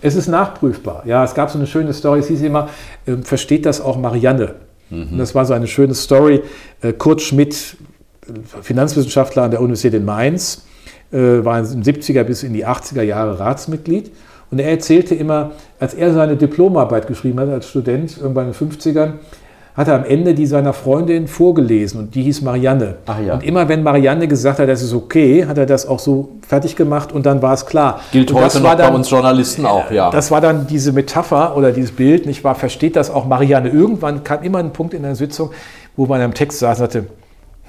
Es ist nachprüfbar. Ja, es gab so eine schöne Story, es hieß immer, äh, versteht das auch Marianne? Mhm. das war so eine schöne Story. Äh, Kurt Schmidt, Finanzwissenschaftler an der Universität in Mainz, äh, war in den 70er bis in die 80er Jahre Ratsmitglied. Und er erzählte immer, als er seine Diplomarbeit geschrieben hat als Student, irgendwann in den 50ern, hat er am Ende die seiner Freundin vorgelesen und die hieß Marianne. Ach ja. Und immer wenn Marianne gesagt hat, das ist okay, hat er das auch so fertig gemacht und dann war es klar. Gilt und heute noch dann, bei uns Journalisten auch, ja. Das war dann diese Metapher oder dieses Bild, nicht wahr? Versteht das auch Marianne? Irgendwann kam immer ein Punkt in der Sitzung, wo man am Text saß und sagte,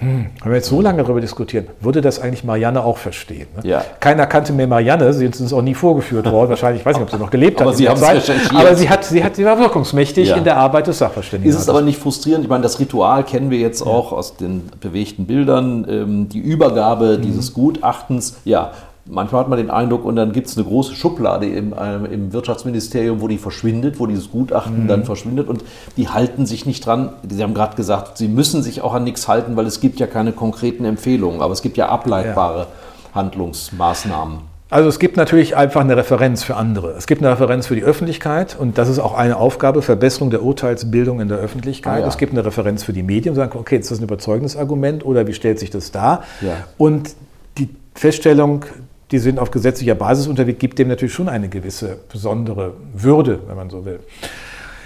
hm, wenn wir jetzt so lange darüber diskutieren, würde das eigentlich Marianne auch verstehen? Ne? Ja. Keiner kannte mehr Marianne, sie ist uns auch nie vorgeführt worden. Wahrscheinlich, ich weiß nicht, ob sie noch gelebt hat. Aber, sie, Zeit, aber sie, hat, sie, hat, sie war wirkungsmächtig ja. in der Arbeit des Sachverständigen. Ist es aber nicht frustrierend? Ich meine, das Ritual kennen wir jetzt auch aus den bewegten Bildern. Ähm, die Übergabe mhm. dieses Gutachtens, ja, Manchmal hat man den Eindruck, und dann gibt es eine große Schublade im, äh, im, Wirtschaftsministerium, wo die verschwindet, wo dieses Gutachten mhm. dann verschwindet und die halten sich nicht dran. Sie haben gerade gesagt, sie müssen sich auch an nichts halten, weil es gibt ja keine konkreten Empfehlungen, aber es gibt ja ableitbare ja. Handlungsmaßnahmen. Also es gibt natürlich einfach eine Referenz für andere. Es gibt eine Referenz für die Öffentlichkeit und das ist auch eine Aufgabe, Verbesserung der Urteilsbildung in der Öffentlichkeit. Ah, ja. Es gibt eine Referenz für die Medien, sagen, okay, ist das ein überzeugendes Argument oder wie stellt sich das dar? Ja. Und die Feststellung die sind auf gesetzlicher Basis unterwegs, gibt dem natürlich schon eine gewisse besondere Würde, wenn man so will.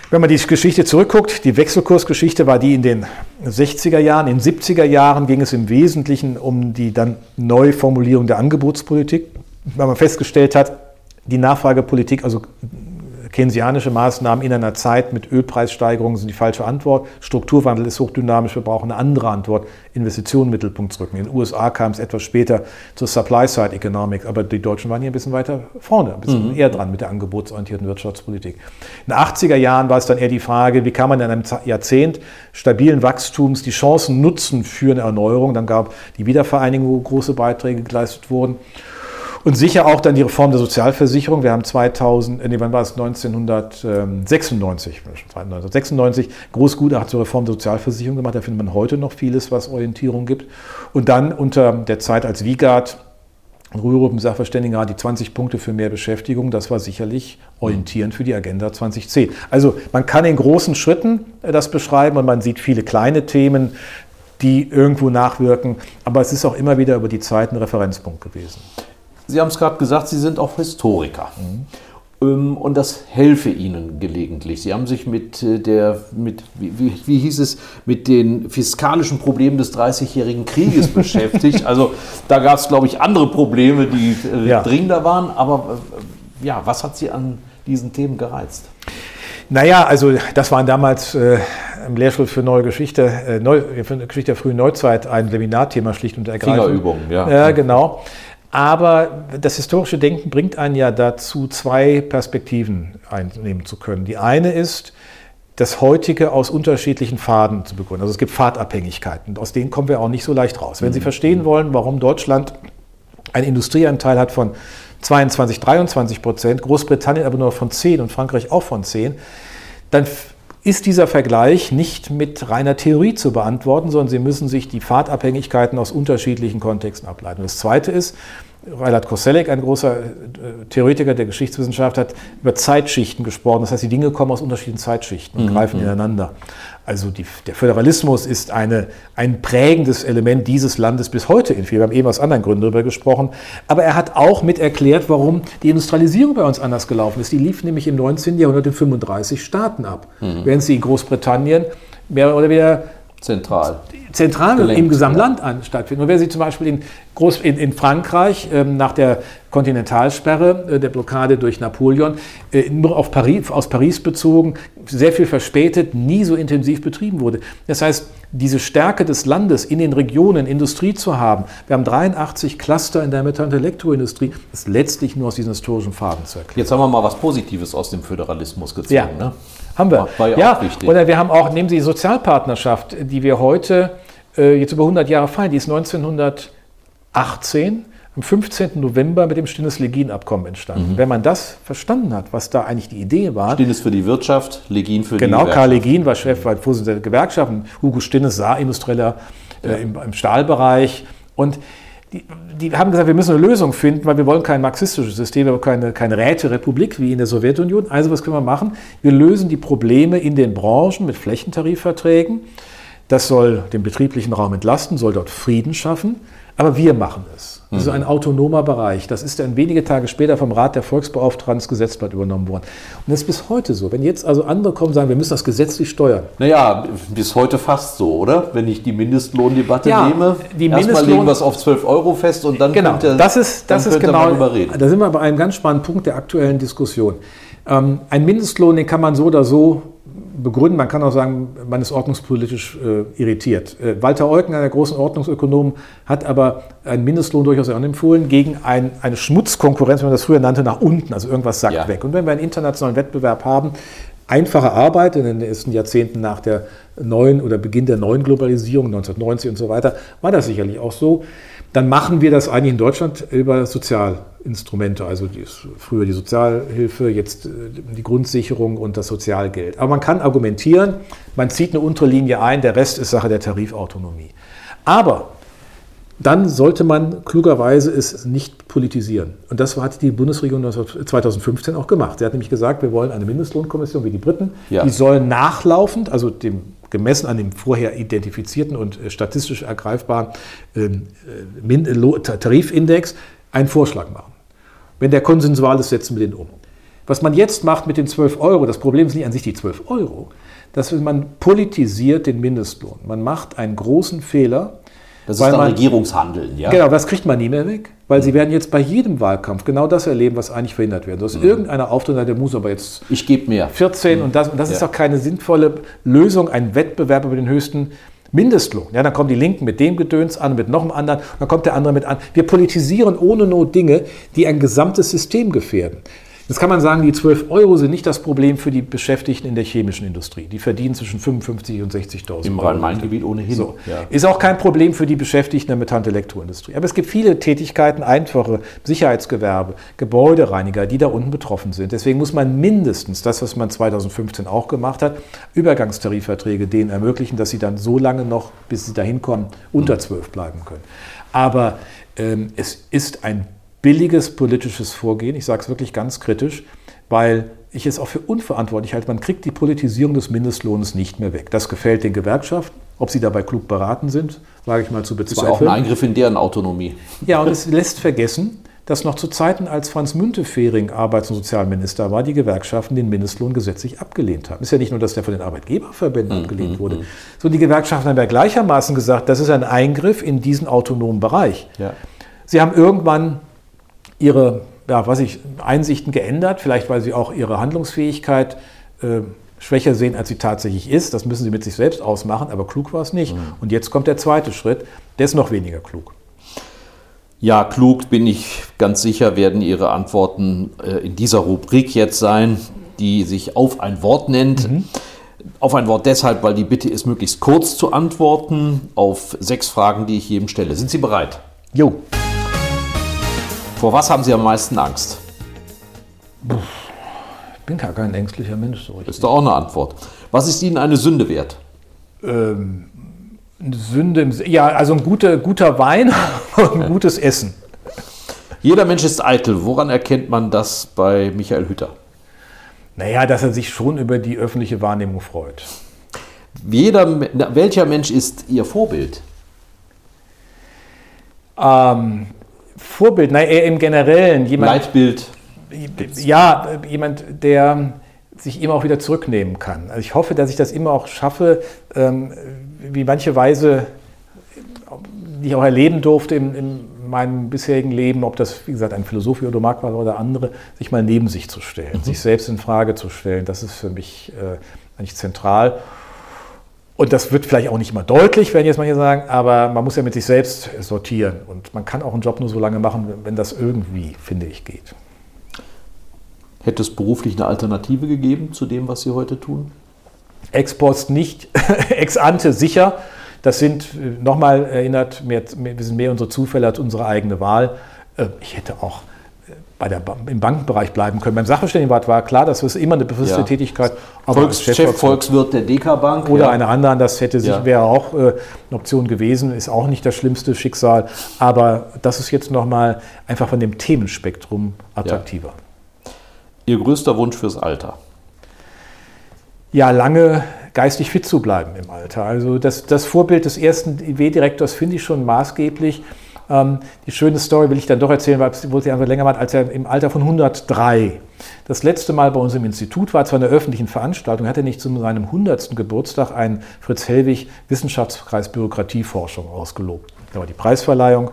Wenn man die Geschichte zurückguckt, die Wechselkursgeschichte war die in den 60er Jahren, in den 70er Jahren ging es im Wesentlichen um die dann Neuformulierung der Angebotspolitik, weil man festgestellt hat, die Nachfragepolitik, also Keynesianische Maßnahmen in einer Zeit mit Ölpreissteigerungen sind die falsche Antwort. Strukturwandel ist hochdynamisch, wir brauchen eine andere Antwort. Investitionen Mittelpunkt zu rücken. In den USA kam es etwas später zur Supply-Side Economics, aber die Deutschen waren hier ein bisschen weiter vorne, ein bisschen mhm. eher dran mit der angebotsorientierten Wirtschaftspolitik. In den 80er Jahren war es dann eher die Frage, wie kann man in einem Jahrzehnt stabilen Wachstums die Chancen nutzen für eine Erneuerung. Dann gab die Wiedervereinigung, wo große Beiträge geleistet wurden. Und sicher auch dann die Reform der Sozialversicherung. Wir haben 2000, äh, nee, wann war es? 1996, 1996 Großgutachten zur Reform der Sozialversicherung gemacht. Da findet man heute noch vieles, was Orientierung gibt. Und dann unter der Zeit als Wiegard Rürup Sachverständigenrat die 20 Punkte für mehr Beschäftigung, das war sicherlich orientierend für die Agenda 2010. Also man kann in großen Schritten äh, das beschreiben und man sieht viele kleine Themen, die irgendwo nachwirken, aber es ist auch immer wieder über die Zeit ein Referenzpunkt gewesen. Sie haben es gerade gesagt, Sie sind auch Historiker. Mhm. Und das helfe ihnen gelegentlich. Sie haben sich mit äh, der, mit, wie, wie, hieß es, mit den fiskalischen Problemen des Dreißigjährigen Krieges beschäftigt. Also da gab es, glaube ich, andere Probleme, die äh, ja. dringender waren. Aber äh, ja, was hat Sie an diesen Themen gereizt? Naja, also das waren damals äh, im Lehrstuhl für Neue Geschichte, äh, Neu, für Geschichte der frühen Neuzeit ein Seminarthema schlicht und ergreifend. Fingerübungen, ja. Ja, genau. Aber das historische Denken bringt einen ja dazu, zwei Perspektiven einnehmen zu können. Die eine ist, das heutige aus unterschiedlichen Pfaden zu begründen. Also es gibt Pfadabhängigkeiten, aus denen kommen wir auch nicht so leicht raus. Wenn Sie mhm. verstehen wollen, warum Deutschland einen Industrieanteil hat von 22, 23 Prozent, Großbritannien aber nur von 10 und Frankreich auch von 10, dann ist dieser Vergleich nicht mit reiner Theorie zu beantworten, sondern Sie müssen sich die Pfadabhängigkeiten aus unterschiedlichen Kontexten ableiten. Das Zweite ist, Reinhard Koselleck, ein großer äh, Theoretiker der Geschichtswissenschaft, hat über Zeitschichten gesprochen. Das heißt, die Dinge kommen aus unterschiedlichen Zeitschichten und mhm. greifen ineinander. Also die, der Föderalismus ist eine, ein prägendes Element dieses Landes bis heute. Wir haben eben aus anderen Gründen darüber gesprochen. Aber er hat auch mit erklärt, warum die Industrialisierung bei uns anders gelaufen ist. Die lief nämlich im 19. Jahrhundert in 35 Staaten ab, mhm. während sie in Großbritannien mehr oder weniger Zentral. Zentral Gelenkt, im gesamten Land an stattfinden. Und wenn Sie zum Beispiel in, Groß, in, in Frankreich ähm, nach der Kontinentalsperre, äh, der Blockade durch Napoleon, äh, nur auf Paris, aus Paris bezogen, sehr viel verspätet, nie so intensiv betrieben wurde. Das heißt, diese Stärke des Landes in den Regionen Industrie zu haben, wir haben 83 Cluster in der Metall- und Elektroindustrie, ist letztlich nur aus diesen historischen Faden zu erklären. Jetzt haben wir mal was Positives aus dem Föderalismus gezogen. Ja. Ne? Haben wir. War ja, ja auch wichtig. Oder wir haben auch, nehmen Sie die Sozialpartnerschaft, die wir heute äh, jetzt über 100 Jahre feiern, die ist 1918 am 15. November mit dem Stinnes-Legin-Abkommen entstanden. Mhm. Wenn man das verstanden hat, was da eigentlich die Idee war. Stinnes für die Wirtschaft, Legin für genau, die Genau, Karl Legin war Chef, war Vorsitzender der Gewerkschaften. Hugo Stinnes sah Industrieller äh, im, im Stahlbereich. Und die, haben gesagt, wir müssen eine Lösung finden, weil wir wollen kein marxistisches System, wollen keine, keine Räterepublik wie in der Sowjetunion. Also was können wir machen? Wir lösen die Probleme in den Branchen mit Flächentarifverträgen. Das soll den betrieblichen Raum entlasten, soll dort Frieden schaffen. Aber wir machen es. Das ist mhm. ein autonomer Bereich. Das ist dann wenige Tage später vom Rat der Volksbeauftragten ins Gesetzblatt übernommen worden. Und das ist bis heute so. Wenn jetzt also andere kommen und sagen, wir müssen das gesetzlich steuern. Naja, bis heute fast so, oder? Wenn ich die Mindestlohndebatte ja, nehme, die erstmal legen wir es auf 12 Euro fest und dann genau, könnte, das ist, das ist genau, darüber reden. Da sind wir bei einem ganz spannenden Punkt der aktuellen Diskussion. Ähm, ein Mindestlohn, den kann man so oder so begründen. Man kann auch sagen, man ist ordnungspolitisch äh, irritiert. Äh, Walter Eucken, einer großen Ordnungsökonomen, hat aber einen Mindestlohn durchaus empfohlen gegen ein, eine Schmutzkonkurrenz, wie man das früher nannte, nach unten. Also irgendwas sackt ja. weg. Und wenn wir einen internationalen Wettbewerb haben, einfache Arbeit in den ersten Jahrzehnten nach der neuen oder Beginn der neuen Globalisierung, 1990 und so weiter, war das sicherlich auch so dann machen wir das eigentlich in Deutschland über Sozialinstrumente, also die, früher die Sozialhilfe, jetzt äh, die Grundsicherung und das Sozialgeld. Aber man kann argumentieren, man zieht eine untere Linie ein, der Rest ist Sache der Tarifautonomie. Aber dann sollte man klugerweise es nicht politisieren. Und das hat die Bundesregierung 2015 auch gemacht. Sie hat nämlich gesagt, wir wollen eine Mindestlohnkommission wie die Briten. Ja. Die soll nachlaufend, also dem gemessen an dem vorher identifizierten und äh, statistisch ergreifbaren ähm, äh, Tarifindex einen Vorschlag machen. Wenn der konsensual ist, setzen wir den um. Was man jetzt macht mit den 12 Euro, das Problem ist nicht an sich die 12 Euro, dass man politisiert den Mindestlohn. Man macht einen großen Fehler, das ist dann man, Regierungshandeln, ja? Genau, das kriegt man nie mehr weg. Weil mhm. sie werden jetzt bei jedem Wahlkampf genau das erleben, was eigentlich verhindert werden soll. Mhm. irgendeiner auftritt, der muss aber jetzt ich gebe mehr. 14 mhm. und das, und das ja. ist auch keine sinnvolle Lösung, ein Wettbewerb über den höchsten Mindestlohn. Ja, dann kommen die Linken mit dem Gedöns an, mit noch einem anderen, dann kommt der andere mit an. Wir politisieren ohne Not Dinge, die ein gesamtes System gefährden. Jetzt kann man sagen, die 12 Euro sind nicht das Problem für die Beschäftigten in der chemischen Industrie. Die verdienen zwischen 55 und 60.000 Euro. Im Rhein-Main-Gebiet ohnehin. So. Ja. Ist auch kein Problem für die Beschäftigten der Metall- und Elektroindustrie. Aber es gibt viele Tätigkeiten, einfache Sicherheitsgewerbe, Gebäudereiniger, die da unten betroffen sind. Deswegen muss man mindestens das, was man 2015 auch gemacht hat, Übergangstarifverträge denen ermöglichen, dass sie dann so lange noch, bis sie dahin kommen, unter 12 bleiben können. Aber ähm, es ist ein billiges politisches Vorgehen. Ich sage es wirklich ganz kritisch, weil ich es auch für unverantwortlich halte. Man kriegt die Politisierung des Mindestlohns nicht mehr weg. Das gefällt den Gewerkschaften. Ob sie dabei klug beraten sind, wage ich mal zu bezweifeln. Das ist auch ein Eingriff in deren Autonomie. Ja, und es lässt vergessen, dass noch zu Zeiten, als Franz Müntefering Arbeits- und Sozialminister war, die Gewerkschaften den Mindestlohn gesetzlich abgelehnt haben. Ist ja nicht nur, dass der von den Arbeitgeberverbänden mhm. abgelehnt wurde, so die Gewerkschaften haben ja gleichermaßen gesagt, das ist ein Eingriff in diesen autonomen Bereich. Ja. Sie haben irgendwann ihre ja, was ich, Einsichten geändert, vielleicht weil sie auch ihre Handlungsfähigkeit äh, schwächer sehen, als sie tatsächlich ist. Das müssen sie mit sich selbst ausmachen, aber klug war es nicht. Mhm. Und jetzt kommt der zweite Schritt, der ist noch weniger klug. Ja, klug bin ich ganz sicher, werden Ihre Antworten äh, in dieser Rubrik jetzt sein, die sich auf ein Wort nennt. Mhm. Auf ein Wort deshalb, weil die Bitte ist, möglichst kurz zu antworten auf sechs Fragen, die ich jedem stelle. Sind Sie bereit? Jo. Vor was haben Sie am meisten Angst? Ich bin gar kein ängstlicher Mensch. So richtig. Ist doch auch eine Antwort. Was ist Ihnen eine Sünde wert? Ähm, Sünde, im, ja, also ein guter, guter Wein und ein gutes Essen. Jeder Mensch ist eitel. Woran erkennt man das bei Michael Hütter? Naja, dass er sich schon über die öffentliche Wahrnehmung freut. Jeder, welcher Mensch ist Ihr Vorbild? Ähm, Vorbild, naja, eher im Generellen. Jemand, Leitbild. Ja, jemand, der sich immer auch wieder zurücknehmen kann. Also ich hoffe, dass ich das immer auch schaffe, ähm, wie manche Weise, die ich auch erleben durfte in, in, meinem bisherigen Leben, ob das, wie gesagt, ein Philosoph Odo Mark war oder andere, sich mal neben sich zu stellen, mhm. sich selbst in Frage zu stellen. Das ist für mich äh, eigentlich zentral. Und das wird vielleicht auch nicht immer deutlich, werden jetzt mal hier sagen, aber man muss ja mit sich selbst sortieren. Und man kann auch einen Job nur so lange machen, wenn das irgendwie, finde ich, geht. Hätte es beruflich eine Alternative gegeben zu dem, was Sie heute tun? Ex post nicht, ex ante sicher. Das sind, äh, nochmal erinnert, mehr, wir sind mehr unsere Zufälle als unsere eigene Wahl. Äh, ich hätte auch bei der, im Bankenbereich bleiben können. Beim Sachverständigenrat war klar, das ist immer eine befristete ja. Tätigkeit. Aber Volks, Chef, Volkswirt der DK-Bank. Oder ja. eine andere, das hätte sich, ja. wäre auch äh, eine Option gewesen, ist auch nicht das schlimmste Schicksal. Aber das ist jetzt nochmal einfach von dem Themenspektrum attraktiver. Ihr größter Wunsch fürs Alter? Ja, lange geistig fit zu bleiben im Alter. Also das, das Vorbild des ersten IW-Direktors finde ich schon maßgeblich. Ähm, die schöne Story will ich dann doch erzählen, weil wo sie einfach länger war, als er im Alter von 103 das letzte Mal bei uns im Institut war, zwar eine öffentlichen Veranstaltung, hat er nicht zu seinem 100. Geburtstag einen Fritz Hellwig Wissenschaftspreis Bürokratieforschung ausgelobt. Da war die Preisverleihung.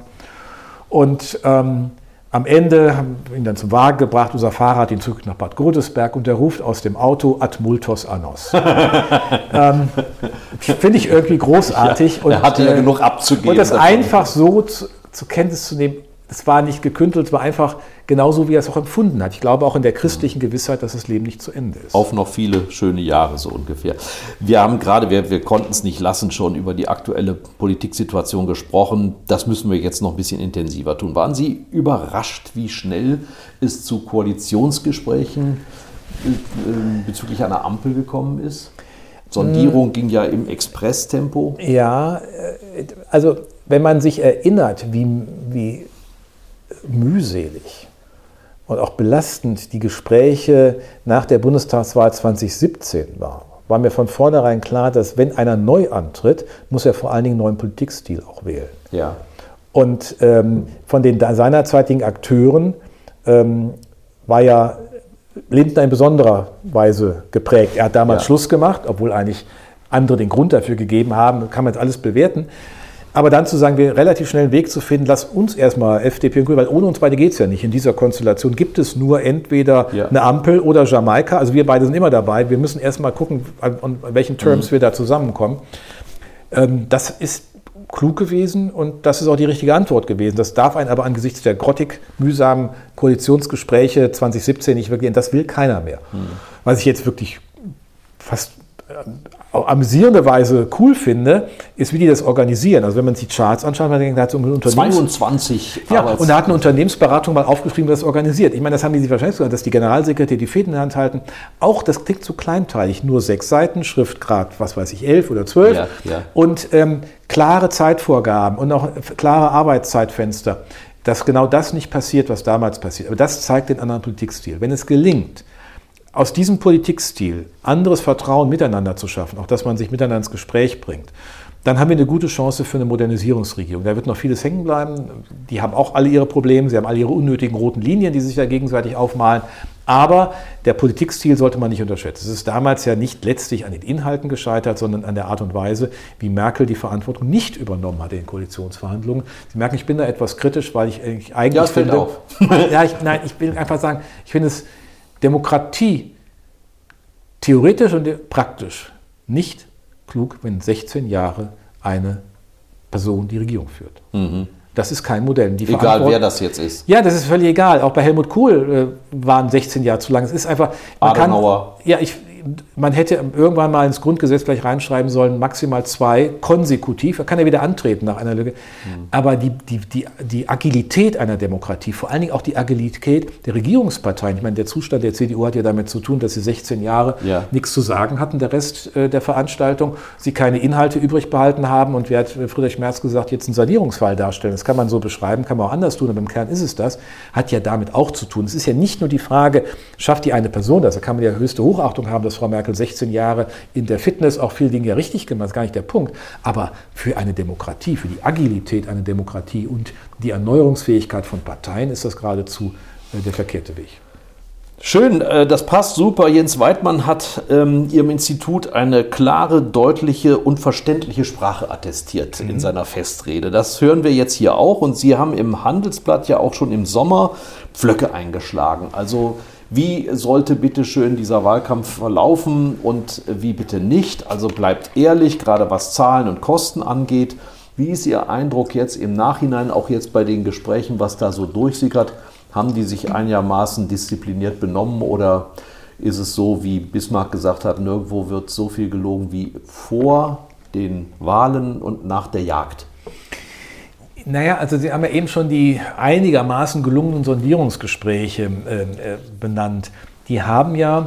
Und ähm, am Ende haben wir ihn dann zum Wagen gebracht, unser Fahrer hat ihn zurück nach Bad Godesberg und er ruft aus dem Auto Ad multos annos. ähm, Finde ich irgendwie großartig. Ja, er hatte ja äh, genug abzugeben. Und das einfach so zu, zur Kenntnis zu nehmen, es war nicht gekündelt, es war einfach genauso, wie er es auch empfunden hat. Ich glaube auch in der christlichen Gewissheit, dass das Leben nicht zu Ende ist. Auf noch viele schöne Jahre so ungefähr. Wir haben gerade, wir, wir konnten es nicht lassen, schon über die aktuelle Politiksituation gesprochen. Das müssen wir jetzt noch ein bisschen intensiver tun. Waren Sie überrascht, wie schnell es zu Koalitionsgesprächen äh, bezüglich einer Ampel gekommen ist? Sondierung hm. ging ja im Expresstempo. Ja, äh, also wenn man sich erinnert, wie, wie mühselig und auch belastend die Gespräche nach der Bundestagswahl 2017 waren, war mir von vornherein klar, dass wenn einer neu antritt, muss er vor allen Dingen einen neuen Politikstil auch wählen. Ja. Und ähm, von den seinerzeitigen Akteuren ähm, war ja Lindner in besonderer Weise geprägt. Er hat damals ja. Schluss gemacht, obwohl eigentlich andere den Grund dafür gegeben haben, kann man jetzt alles bewerten. Aber dann zu sagen, wir relativ schnell einen Weg zu finden, lass uns erstmal FDP und Grüne, weil ohne uns beide geht es ja nicht. In dieser Konstellation gibt es nur entweder ja. eine Ampel oder Jamaika. Also wir beide sind immer dabei. Wir müssen erstmal gucken, an, an welchen Terms mhm. wir da zusammenkommen. Ähm, das ist klug gewesen und das ist auch die richtige Antwort gewesen. Das darf einen aber angesichts der grottig mühsamen Koalitionsgespräche 2017 nicht wirklich, das will keiner mehr. Mhm. Was ich jetzt wirklich fast amüsierende Weise cool finde, ist, wie die das organisieren. Also wenn man sich die Charts anschaut, man denkt, da hat so ein Unternehmens 22 Ja, und da hat eine Unternehmensberatung mal aufgeschrieben, was organisiert. Ich meine, das haben die sich wahrscheinlich gesagt, dass die Generalsekretär die Fäden in der Hand halten. Auch, das klingt zu kleinteilig, nur sechs Seiten, Schriftgrad, was weiß ich, elf oder zwölf. Ja, ja. Und ähm, klare Zeitvorgaben und auch klare Arbeitszeitfenster. Dass genau das nicht passiert, was damals passiert. Aber das zeigt den anderen Politikstil. Wenn es gelingt, aus diesem Politikstil anderes Vertrauen miteinander zu schaffen, auch dass man sich miteinander ins Gespräch bringt, dann haben wir eine gute Chance für eine Modernisierungsregierung. Da wird noch vieles hängen bleiben. Die haben auch alle ihre Probleme, sie haben alle ihre unnötigen roten Linien, die sich ja gegenseitig aufmalen. Aber der Politikstil sollte man nicht unterschätzen. Es ist damals ja nicht letztlich an den Inhalten gescheitert, sondern an der Art und Weise, wie Merkel die Verantwortung nicht übernommen hat in den Koalitionsverhandlungen. Sie merken, ich bin da etwas kritisch, weil ich eigentlich ja, finde. Auf. ja, ich, nein, ich will einfach sagen, ich finde es Demokratie theoretisch und praktisch nicht klug, wenn 16 Jahre eine Person die Regierung führt. Mhm. Das ist kein Modell. Die egal, wer das jetzt ist. Ja, das ist völlig egal. Auch bei Helmut Kohl äh, waren 16 Jahre zu lang. Es ist einfach. Man Adenauer. Kann, ja, ich, man hätte irgendwann mal ins Grundgesetz vielleicht reinschreiben sollen, maximal zwei konsekutiv. Er kann ja wieder antreten nach einer Lücke. Mhm. Aber die, die, die, die Agilität einer Demokratie, vor allen Dingen auch die Agilität der Regierungsparteien, ich meine, der Zustand der CDU hat ja damit zu tun, dass sie 16 Jahre ja. nichts zu sagen hatten, der Rest äh, der Veranstaltung, sie keine Inhalte übrig behalten haben und wer hat Friedrich Merz gesagt, jetzt einen Sanierungsfall darstellen. Das kann man so beschreiben, kann man auch anders tun, aber im Kern ist es das, hat ja damit auch zu tun. Es ist ja nicht nur die Frage, schafft die eine Person das, da kann man ja höchste Hochachtung haben, dass dass Frau Merkel 16 Jahre in der Fitness auch viel Dinge richtig gemacht, das ist gar nicht der Punkt. Aber für eine Demokratie, für die Agilität einer Demokratie und die Erneuerungsfähigkeit von Parteien ist das geradezu äh, der verkehrte Weg. Schön, äh, das passt super. Jens Weidmann hat ähm, Ihrem Institut eine klare, deutliche und verständliche Sprache attestiert mhm. in seiner Festrede. Das hören wir jetzt hier auch. Und Sie haben im Handelsblatt ja auch schon im Sommer Pflöcke eingeschlagen. Also wie sollte bitte schön dieser Wahlkampf verlaufen und wie bitte nicht? Also bleibt ehrlich, gerade was Zahlen und Kosten angeht. Wie ist Ihr Eindruck jetzt im Nachhinein, auch jetzt bei den Gesprächen, was da so durchsickert? Haben die sich einigermaßen diszipliniert benommen oder ist es so, wie Bismarck gesagt hat, nirgendwo wird so viel gelogen wie vor den Wahlen und nach der Jagd? Naja, also Sie haben ja eben schon die einigermaßen gelungenen Sondierungsgespräche äh, äh, benannt. Die haben ja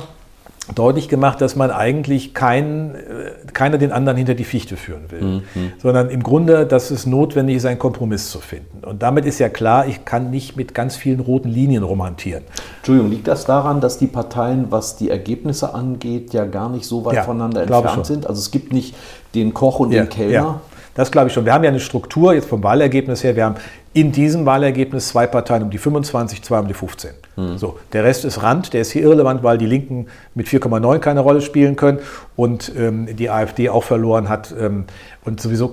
deutlich gemacht, dass man eigentlich kein, äh, keiner den anderen hinter die Fichte führen will, mhm. sondern im Grunde, dass es notwendig ist, einen Kompromiss zu finden. Und damit ist ja klar, ich kann nicht mit ganz vielen roten Linien romantieren. Entschuldigung, liegt das daran, dass die Parteien, was die Ergebnisse angeht, ja gar nicht so weit ja, voneinander entfernt sind? Also es gibt nicht den Koch und ja, den Kellner? Ja. Das glaube ich schon. Wir haben ja eine Struktur jetzt vom Wahlergebnis her. Wir haben in diesem Wahlergebnis zwei Parteien um die 25, zwei um die 15. Mhm. So, der Rest ist Rand, der ist hier irrelevant, weil die Linken mit 4,9 keine Rolle spielen können und ähm, die AfD auch verloren hat ähm, und sowieso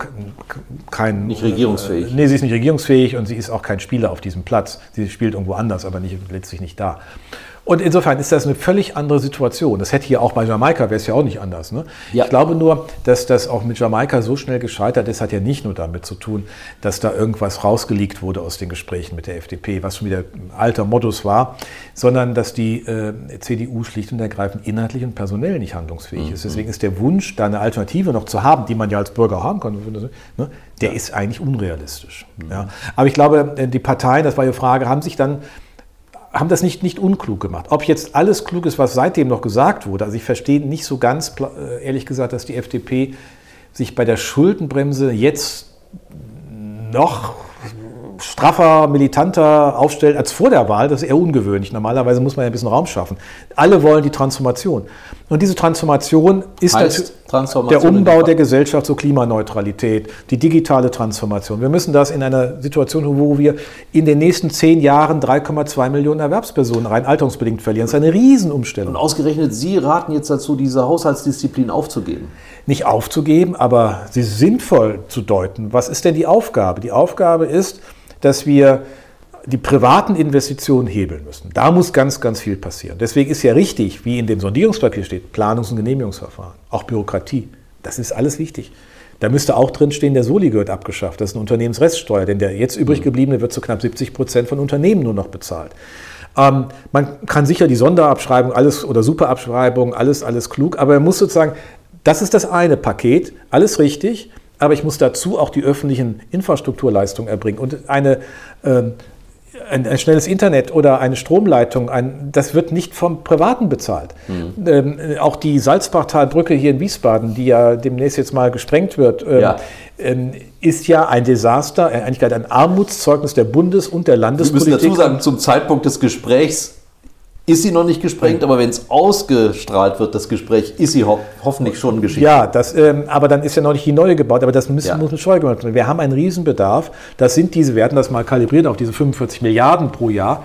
kein. Nicht regierungsfähig. Äh, nee, sie ist nicht regierungsfähig und sie ist auch kein Spieler auf diesem Platz. Sie spielt irgendwo anders, aber nicht, letztlich nicht da. Und insofern ist das eine völlig andere Situation. Das hätte hier auch bei Jamaika, wäre es ja auch nicht anders. Ne? Ja. Ich glaube nur, dass das auch mit Jamaika so schnell gescheitert ist, hat ja nicht nur damit zu tun, dass da irgendwas rausgelegt wurde aus den Gesprächen mit der FDP, was schon wieder ein alter Modus war, sondern dass die äh, CDU schlicht und ergreifend inhaltlich und personell nicht handlungsfähig mhm. ist. Deswegen ist der Wunsch, da eine Alternative noch zu haben, die man ja als Bürger haben kann, ne, der ja. ist eigentlich unrealistisch. Mhm. Ja. Aber ich glaube, die Parteien, das war Ihre Frage, haben sich dann haben das nicht, nicht unklug gemacht. Ob jetzt alles klug ist, was seitdem noch gesagt wurde, also ich verstehe nicht so ganz, äh, ehrlich gesagt, dass die FDP sich bei der Schuldenbremse jetzt noch straffer, militanter aufstellt als vor der Wahl. Das ist eher ungewöhnlich. Normalerweise muss man ja ein bisschen Raum schaffen. Alle wollen die Transformation. Und diese Transformation ist Transformation der Umbau der Gesellschaft zur Klimaneutralität, die digitale Transformation. Wir müssen das in einer Situation, wo wir in den nächsten zehn Jahren 3,2 Millionen Erwerbspersonen rein alterungsbedingt verlieren. Das ist eine Riesenumstellung. Und ausgerechnet Sie raten jetzt dazu, diese Haushaltsdisziplin aufzugeben. Nicht aufzugeben, aber sie sinnvoll zu deuten. Was ist denn die Aufgabe? Die Aufgabe ist, dass wir die privaten Investitionen hebeln müssen. Da muss ganz, ganz viel passieren. Deswegen ist ja richtig, wie in dem Sondierungspapier steht, Planungs- und Genehmigungsverfahren, auch Bürokratie. Das ist alles wichtig. Da müsste auch drinstehen, der Soli gehört abgeschafft. Das ist eine Unternehmensreststeuer, denn der jetzt übrig gebliebene wird zu knapp 70 Prozent von Unternehmen nur noch bezahlt. Ähm, man kann sicher die Sonderabschreibung alles oder Superabschreibung, alles, alles klug, aber man muss sozusagen, das ist das eine Paket, alles richtig, aber ich muss dazu auch die öffentlichen Infrastrukturleistungen erbringen. Und eine, äh, ein, ein, schnelles Internet oder eine Stromleitung, ein, das wird nicht vom Privaten bezahlt. Mhm. Ähm, auch die Salzbachtalbrücke hier in Wiesbaden, die ja demnächst jetzt mal gesprengt wird, ähm, ja. ähm, ist ja ein Desaster, äh, eigentlich ein Armutszeugnis der Bundes- und der Landespolitik. Wir müssen dazu sagen, zum Zeitpunkt des Gesprächs ist sie noch nicht gesprengt, aber wenn es ausgestrahlt wird, das Gespräch, ist sie ho hoffentlich schon Geschichte. Ja, das, ähm, aber dann ist ja noch nicht die neue gebaut, aber das müssen, ja. muss Steuer gemacht werden. Wir haben einen Riesenbedarf. Das sind diese, wir hatten das mal kalibriert auf diese 45 Milliarden pro Jahr.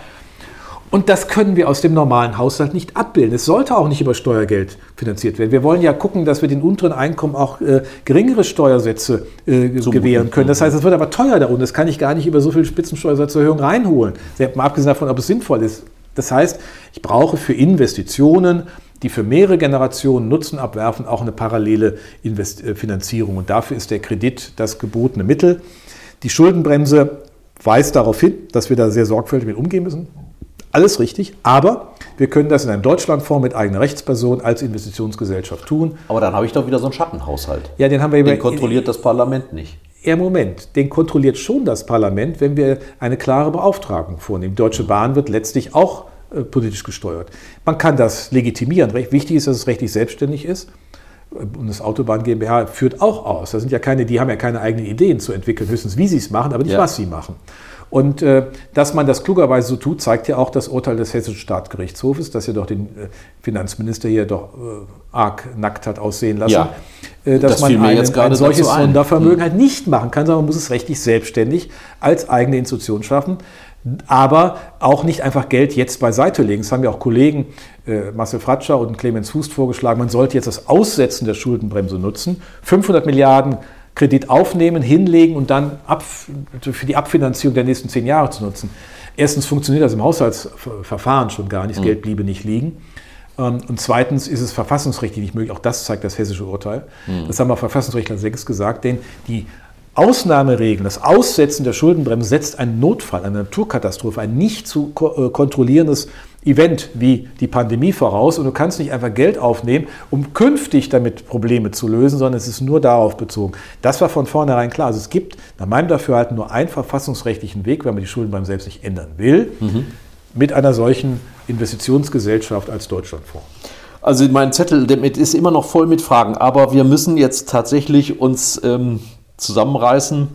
Und das können wir aus dem normalen Haushalt nicht abbilden. Es sollte auch nicht über Steuergeld finanziert werden. Wir wollen ja gucken, dass wir den unteren Einkommen auch äh, geringere Steuersätze äh, gewähren können. Das heißt, es wird aber teuer da unten. Das kann ich gar nicht über so viel Spitzensteuersatzerhöhung reinholen. Mal abgesehen davon, ob es sinnvoll ist. Das heißt, ich brauche für Investitionen, die für mehrere Generationen Nutzen abwerfen, auch eine parallele Invest äh, Finanzierung. Und dafür ist der Kredit das gebotene Mittel. Die Schuldenbremse weist darauf hin, dass wir da sehr sorgfältig mit umgehen müssen. Alles richtig, aber wir können das in einem Deutschlandfonds mit eigener Rechtsperson als Investitionsgesellschaft tun. Aber dann habe ich doch wieder so einen Schattenhaushalt. Ja, den haben wir Den kontrolliert das Parlament nicht. Ja, Moment, den kontrolliert schon das Parlament, wenn wir eine klare Beauftragung vornehmen. Die Deutsche Bahn wird letztlich auch äh, politisch gesteuert. Man kann das legitimieren. Wichtig ist, dass es rechtlich selbstständig ist. Und das Autobahn GmbH führt auch aus. Das sind ja keine, die haben ja keine eigenen Ideen zu entwickeln, höchstens wie sie es machen, aber nicht ja. was sie machen. Und äh, dass man das klugerweise so tut, zeigt ja auch das Urteil des Hessischen Staatsgerichtshofes, das ja doch den äh, Finanzminister hier doch äh, arg nackt hat aussehen lassen. Ja, äh, dass das man ein, ein solches Sondervermögen hm. halt nicht machen kann, sondern man muss es rechtlich selbstständig als eigene Institution schaffen aber auch nicht einfach Geld jetzt beiseite legen. Das haben ja auch Kollegen äh, Marcel Fratscher und Clemens Fuß vorgeschlagen. Man sollte jetzt das Aussetzen der Schuldenbremse nutzen. 500 Milliarden Kredit aufnehmen, hinlegen und dann ab, für die Abfinanzierung der nächsten zehn Jahre zu nutzen. Erstens funktioniert das im Haushaltsverfahren schon gar nicht, das mhm. Geld bliebe nicht liegen. Ähm, und zweitens ist es verfassungsrechtlich nicht möglich, auch das zeigt das hessische Urteil. Mhm. Das haben auch Verfassungsrechtler 6 gesagt, denn die Ausnahmeregeln, das Aussetzen der Schuldenbremse setzt einen Notfall, eine Naturkatastrophe, ein nicht zu äh, kontrollierendes Event wie die Pandemie voraus und du kannst nicht einfach Geld aufnehmen, um künftig damit Probleme zu lösen, sondern es ist nur darauf bezogen. Das war von vornherein klar. Also es gibt nach meinem Dafürhalten nur einen verfassungsrechtlichen Weg, wenn man die Schuldenbremse selbst nicht ändern will, mhm. mit einer solchen Investitionsgesellschaft als Deutschlandfonds. Also mein Zettel damit ist immer noch voll mit Fragen, aber wir müssen jetzt tatsächlich uns ähm, zusammenreißen.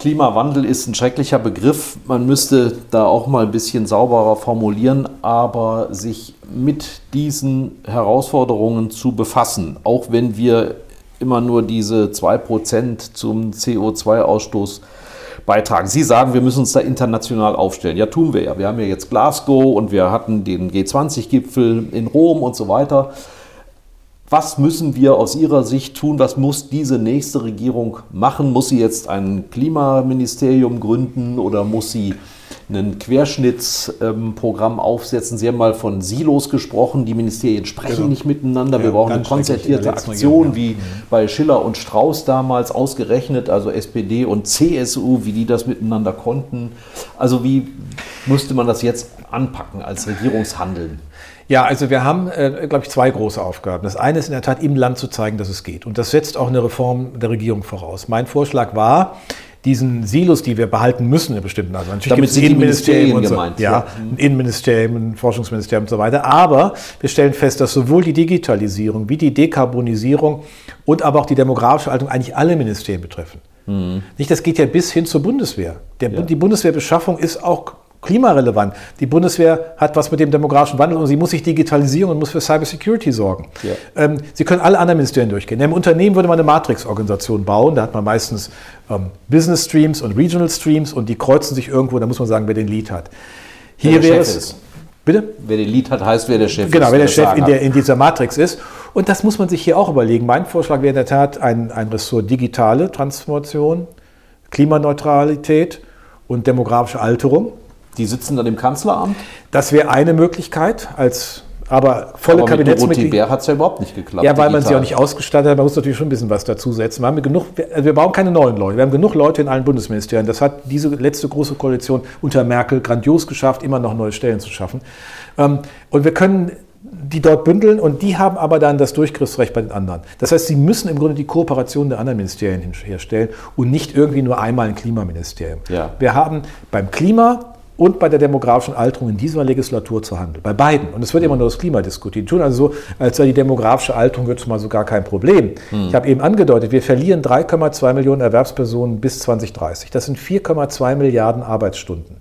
Klimawandel ist ein schrecklicher Begriff. Man müsste da auch mal ein bisschen sauberer formulieren, aber sich mit diesen Herausforderungen zu befassen, auch wenn wir immer nur diese 2% zum CO2-Ausstoß beitragen. Sie sagen, wir müssen uns da international aufstellen. Ja, tun wir ja. Wir haben ja jetzt Glasgow und wir hatten den G20-Gipfel in Rom und so weiter. Was müssen wir aus Ihrer Sicht tun? Was muss diese nächste Regierung machen? Muss sie jetzt ein Klimaministerium gründen oder muss sie ein Querschnittsprogramm aufsetzen? Sie haben mal von Silos gesprochen. Die Ministerien sprechen genau. nicht miteinander. Ja, wir brauchen eine konzertierte Aktion, ja. wie bei Schiller und Strauß damals ausgerechnet, also SPD und CSU, wie die das miteinander konnten. Also wie müsste man das jetzt anpacken als Regierungshandeln? Ja, also wir haben, äh, glaube ich, zwei große Aufgaben. Das eine ist in der Tat, im Land zu zeigen, dass es geht. Und das setzt auch eine Reform der Regierung voraus. Mein Vorschlag war, diesen Silos, die wir behalten müssen in bestimmten also natürlich Damit sind Innenministerien und so, gemeint. Ja, ja, ein Innenministerium, ein Forschungsministerium und so weiter. Aber wir stellen fest, dass sowohl die Digitalisierung wie die Dekarbonisierung und aber auch die demografische Haltung eigentlich alle Ministerien betreffen. Mhm. Nicht, das geht ja bis hin zur Bundeswehr. Der, ja. Die Bundeswehrbeschaffung ist auch klimarelevant. Die Bundeswehr hat was mit dem demografischen Wandel und sie muss sich digitalisieren und muss für Cybersecurity sorgen. Ja. Ähm, sie können alle anderen Ministerien durchgehen. Im Unternehmen würde man eine Matrix-Organisation bauen. Da hat man meistens ähm, Business Streams und Regional Streams und die kreuzen sich irgendwo. Da muss man sagen, wer den Lead hat. Hier wäre es. Ist. Bitte? Wer den Lead hat, heißt, wer der Chef genau, ist. Genau, wer der Chef in, der, in, dieser Matrix ist. Und das muss man sich hier auch überlegen. Mein Vorschlag wäre in der Tat ein, ein Ressort digitale Transformation, Klimaneutralität und demografische Alterung. Die sitzen dann im Kanzleramt? Das wäre eine Möglichkeit als aber volle aber Kabinettsmitglieder. Bär hat es ja überhaupt nicht geklappt. Ja, weil digital. man sie auch nicht ausgestattet hat. Man muss natürlich schon ein bisschen was dazusetzen. Wir, haben genug, also wir brauchen keine neuen Leute. Wir haben genug Leute in allen Bundesministerien. Das hat diese letzte große Koalition unter Merkel grandios geschafft, immer noch neue Stellen zu schaffen. Ähm, und wir können die dort bündeln und die haben aber dann das Durchgriffsrecht bei den anderen. Das heißt, sie müssen im Grunde die Kooperation der anderen Ministerien herstellen und nicht irgendwie nur einmal ein Klimaministerium. Ja. Wir haben beim Klima und bei der demografischen Alterung in dieser Legislatur zu handeln. Bei beiden. Und es wird immer nur das Klima diskutiert. Die tun also so, als sei die demografische Alterung jetzt mal so gar kein Problem. Hm. Ich habe eben angedeutet, wir verlieren 3,2 Millionen Erwerbspersonen bis 2030. Das sind 4,2 Milliarden Arbeitsstunden.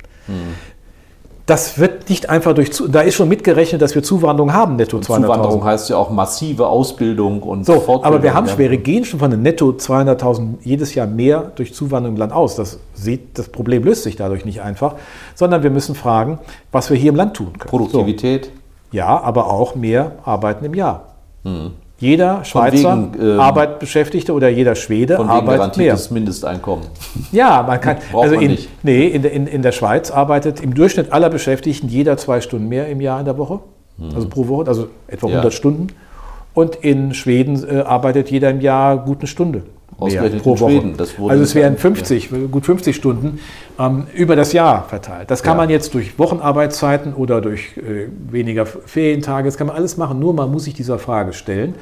Das wird nicht einfach durch, da ist schon mitgerechnet, dass wir Zuwanderung haben, netto 200.000. Zuwanderung heißt ja auch massive Ausbildung und So, Fortbildung. aber wir haben schwere gehen schon von den netto 200.000 jedes Jahr mehr durch Zuwanderung im Land aus. Das, sieht, das Problem löst sich dadurch nicht einfach, sondern wir müssen fragen, was wir hier im Land tun können. Produktivität. So, ja, aber auch mehr Arbeiten im Jahr. Jeder Schweizer wegen, ähm, Arbeit Beschäftigte oder jeder Schwede Von wegen arbeitet mehr. Mindesteinkommen. Ja, man kann. Braucht also man in, nicht. Nee, in, der- in, in der Schweiz arbeitet im Durchschnitt aller Beschäftigten jeder zwei Stunden mehr im Jahr in der Woche. Also pro Woche, also etwa. Ja. 100 Stunden. Und in Schweden äh, arbeitet jeder im Jahr gut eine Stunde. Ausgerechnet pro in Woche. Schweden, also es wären gesagt, 50, gut 50 Stunden ähm, über das Jahr verteilt. Das kann Ja. man jetzt durch Wochenarbeitszeiten oder durch äh, weniger Ferientage, das kann man alles machen, nur man muss sich dieser Frage stellen.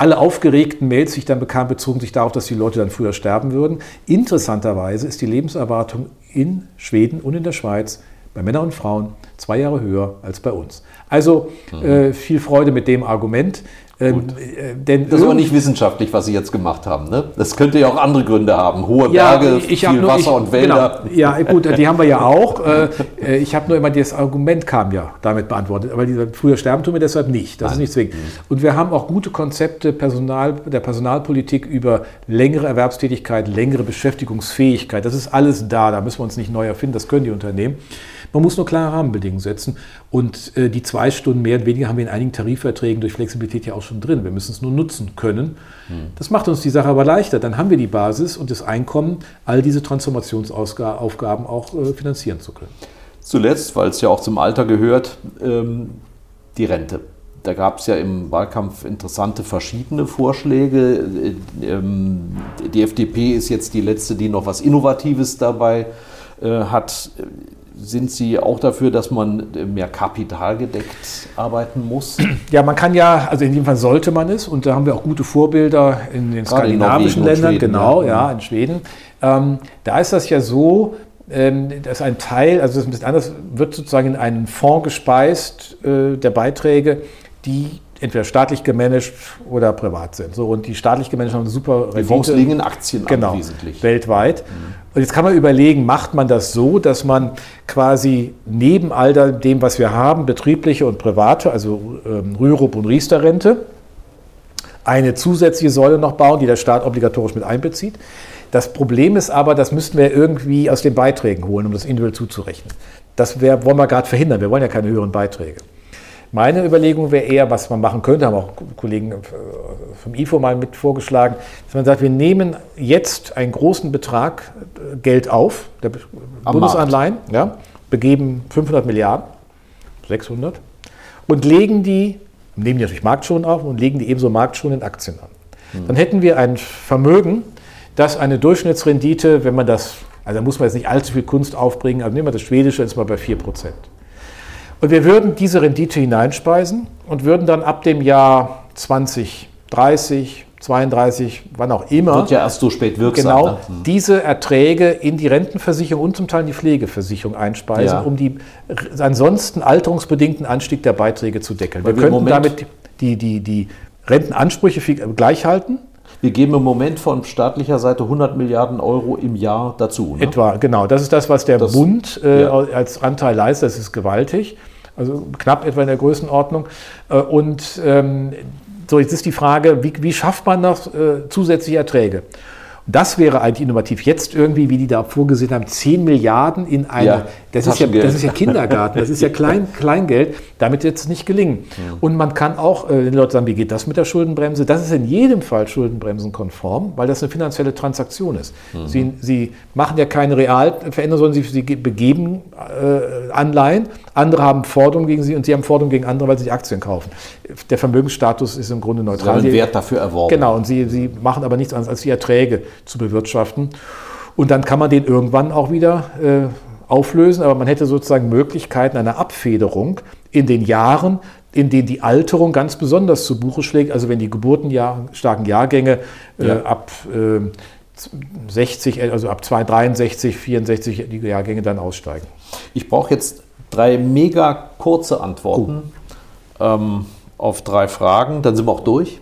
Alle aufgeregten Mails, die ich dann bekam, bezogen sich darauf, dass die Leute dann früher sterben würden. Interessanterweise ist die Lebenserwartung in Schweden und in der Schweiz bei Männern und Frauen zwei Jahre höher als bei uns. Also Mhm. äh, viel Freude mit dem Argument. Ähm, äh, Das ist aber nicht wissenschaftlich, was Sie jetzt gemacht haben. Ne? Das könnte ja auch andere Gründe haben. Hohe Ja, Berge, viel nur- Wasser ich, und Wälder. Genau. Ja, gut, die haben wir ja auch. Äh, äh, Ich habe nur immer das Argument kam ja damit beantwortet, aber dieser früher sterben tun wir deshalb nicht. Das ist nicht zwingend. Und wir haben auch gute Konzepte Personal, der Personalpolitik über längere Erwerbstätigkeit, längere Beschäftigungsfähigkeit. Das ist alles da. Da müssen wir uns nicht neu erfinden. Das können die Unternehmen. Man muss nur klare Rahmenbedingungen setzen. Und äh, die zwei Stunden mehr und weniger haben wir in einigen Tarifverträgen durch Flexibilität ja auch schon drin. Wir müssen es nur nutzen können. Das macht uns die Sache aber leichter. Dann haben wir die Basis und das Einkommen, all diese Transformationsaufgaben auch äh, finanzieren zu können. Zuletzt, weil es ja auch zum Alter gehört, ähm, die Rente. Da gab es ja im Wahlkampf interessante verschiedene Vorschläge. Äh, ähm, Die FDP ist jetzt die letzte, die noch was Innovatives dabei äh, hat. Sind Sie auch dafür, dass man äh, mehr kapitalgedeckt arbeiten muss? Ja, man kann ja, also in jedem Fall sollte man es, und da haben wir auch gute Vorbilder in den Gerade in skandinavischen und Ländern, Schweden, genau, ja. ja, in Schweden. Ähm, da ist das ja so, ähm, dass ein Teil, also das ist ein bisschen anders, wird sozusagen in einen Fonds gespeist äh, der Beiträge, die entweder staatlich gemanagt oder privat sind. So, und die staatlich gemanagt haben eine super Die Fonds Rendite. liegen in Aktien Genau, wesentlich. weltweit. Und jetzt kann man überlegen, macht man das so, dass man quasi neben all dem, was wir haben, betriebliche und private, also ähm, Rürup und Riester-Rente, eine zusätzliche Säule noch bauen, die der Staat obligatorisch mit einbezieht. Das Problem ist aber, das müssten wir irgendwie aus den Beiträgen holen, um das individuell zuzurechnen. Das wär, wollen wir gerade verhindern. Wir wollen ja keine höheren Beiträge. Meine Überlegung wäre eher, was man machen könnte, haben auch Kollegen äh, vom IFO mal mit vorgeschlagen, dass man sagt, wir nehmen jetzt einen großen Betrag äh, Geld auf, der Am Bundesanleihen, ja, begeben 500 Milliarden, 600, und legen die, nehmen die natürlich marktschonend auf und legen die ebenso marktschonend in Aktien an. Dann hätten wir ein Vermögen, das eine Durchschnittsrendite, wenn man das, also da muss man jetzt nicht allzu viel Kunst aufbringen, aber nehmen wir das Schwedische, ist mal bei 4 Prozent. Und wir würden diese Rendite hineinspeisen und würden dann ab dem Jahr 2030, 32, wann auch immer, Wird ja erst so spät wirksam. genau ne? diese Erträge in die Rentenversicherung und zum Teil in die Pflegeversicherung einspeisen, Ja. um die ansonsten alterungsbedingten Anstieg der Beiträge zu deckeln. Weil wir könnten damit die, die, die Rentenansprüche viel- gleich halten. Wir geben im Moment von staatlicher Seite 100 Milliarden Euro im Jahr dazu. Ne? Etwa, genau. Das ist das, was der Das- Bund äh, ja. als Anteil leistet. Das ist gewaltig. Also knapp etwa in der Größenordnung. Äh, und ähm, so, jetzt ist die Frage, wie, wie schafft man noch äh, zusätzliche Erträge? Das wäre eigentlich innovativ. Jetzt irgendwie, wie die da vorgesehen haben, 10 Milliarden in eine, Ja, das, ist ja, das ist ja Kindergarten, das ist ja Klein, Kleingeld, damit wird es nicht gelingen. Und man kann auch, äh, den Leuten sagen, wie geht das mit der Schuldenbremse? Das ist in jedem Fall schuldenbremsenkonform, weil das eine finanzielle Transaktion ist. Sie, sie machen ja keine Realveränderung, sondern sie, sie ge- begeben äh, Anleihen, andere haben Forderungen gegen sie und sie haben Forderungen gegen andere, weil sie die Aktien kaufen. Der Vermögensstatus ist im Grunde Sie neutral. haben einen Sie- Wert dafür erworben. Genau, und sie, sie machen aber nichts anderes, als die Erträge zu bewirtschaften. Und dann kann man den irgendwann auch wieder äh, auflösen, aber man hätte sozusagen Möglichkeiten einer Abfederung in den Jahren, in denen die Alterung ganz besonders zu Buche schlägt. Also wenn die geburtenstarken Jahrgänge äh, Ja. ab äh, 60, also ab 2, 63, 64 die Jahrgänge dann aussteigen. Ich brauche jetzt drei mega kurze Antworten ähm, auf drei Fragen. Dann sind wir auch durch.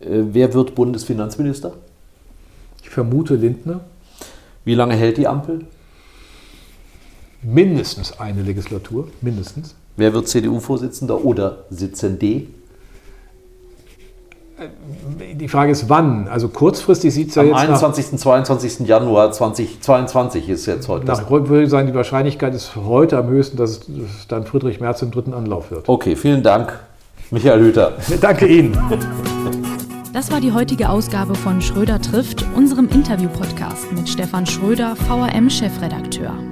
Äh, wer wird Bundesfinanzminister? Ich vermute Lindner. Wie lange hält die Ampel? Mindestens eine Legislatur, mindestens. Wer wird CDU-Vorsitzender oder Sitzende? Die Frage ist, wann? Also kurzfristig sieht es ja Am jetzt 21. 22. Januar 2022 ist jetzt heute. nach, nach würde ich sagen, die Wahrscheinlichkeit ist heute am höchsten, dass es, dass es dann Friedrich Merz im dritten Anlauf wird. Okay, vielen Dank, Michael Hüter. Danke Ihnen. Das war die heutige Ausgabe von Schröder trifft, unserem Interview-Podcast mit Stefan Schröder, VRM-Chefredakteur.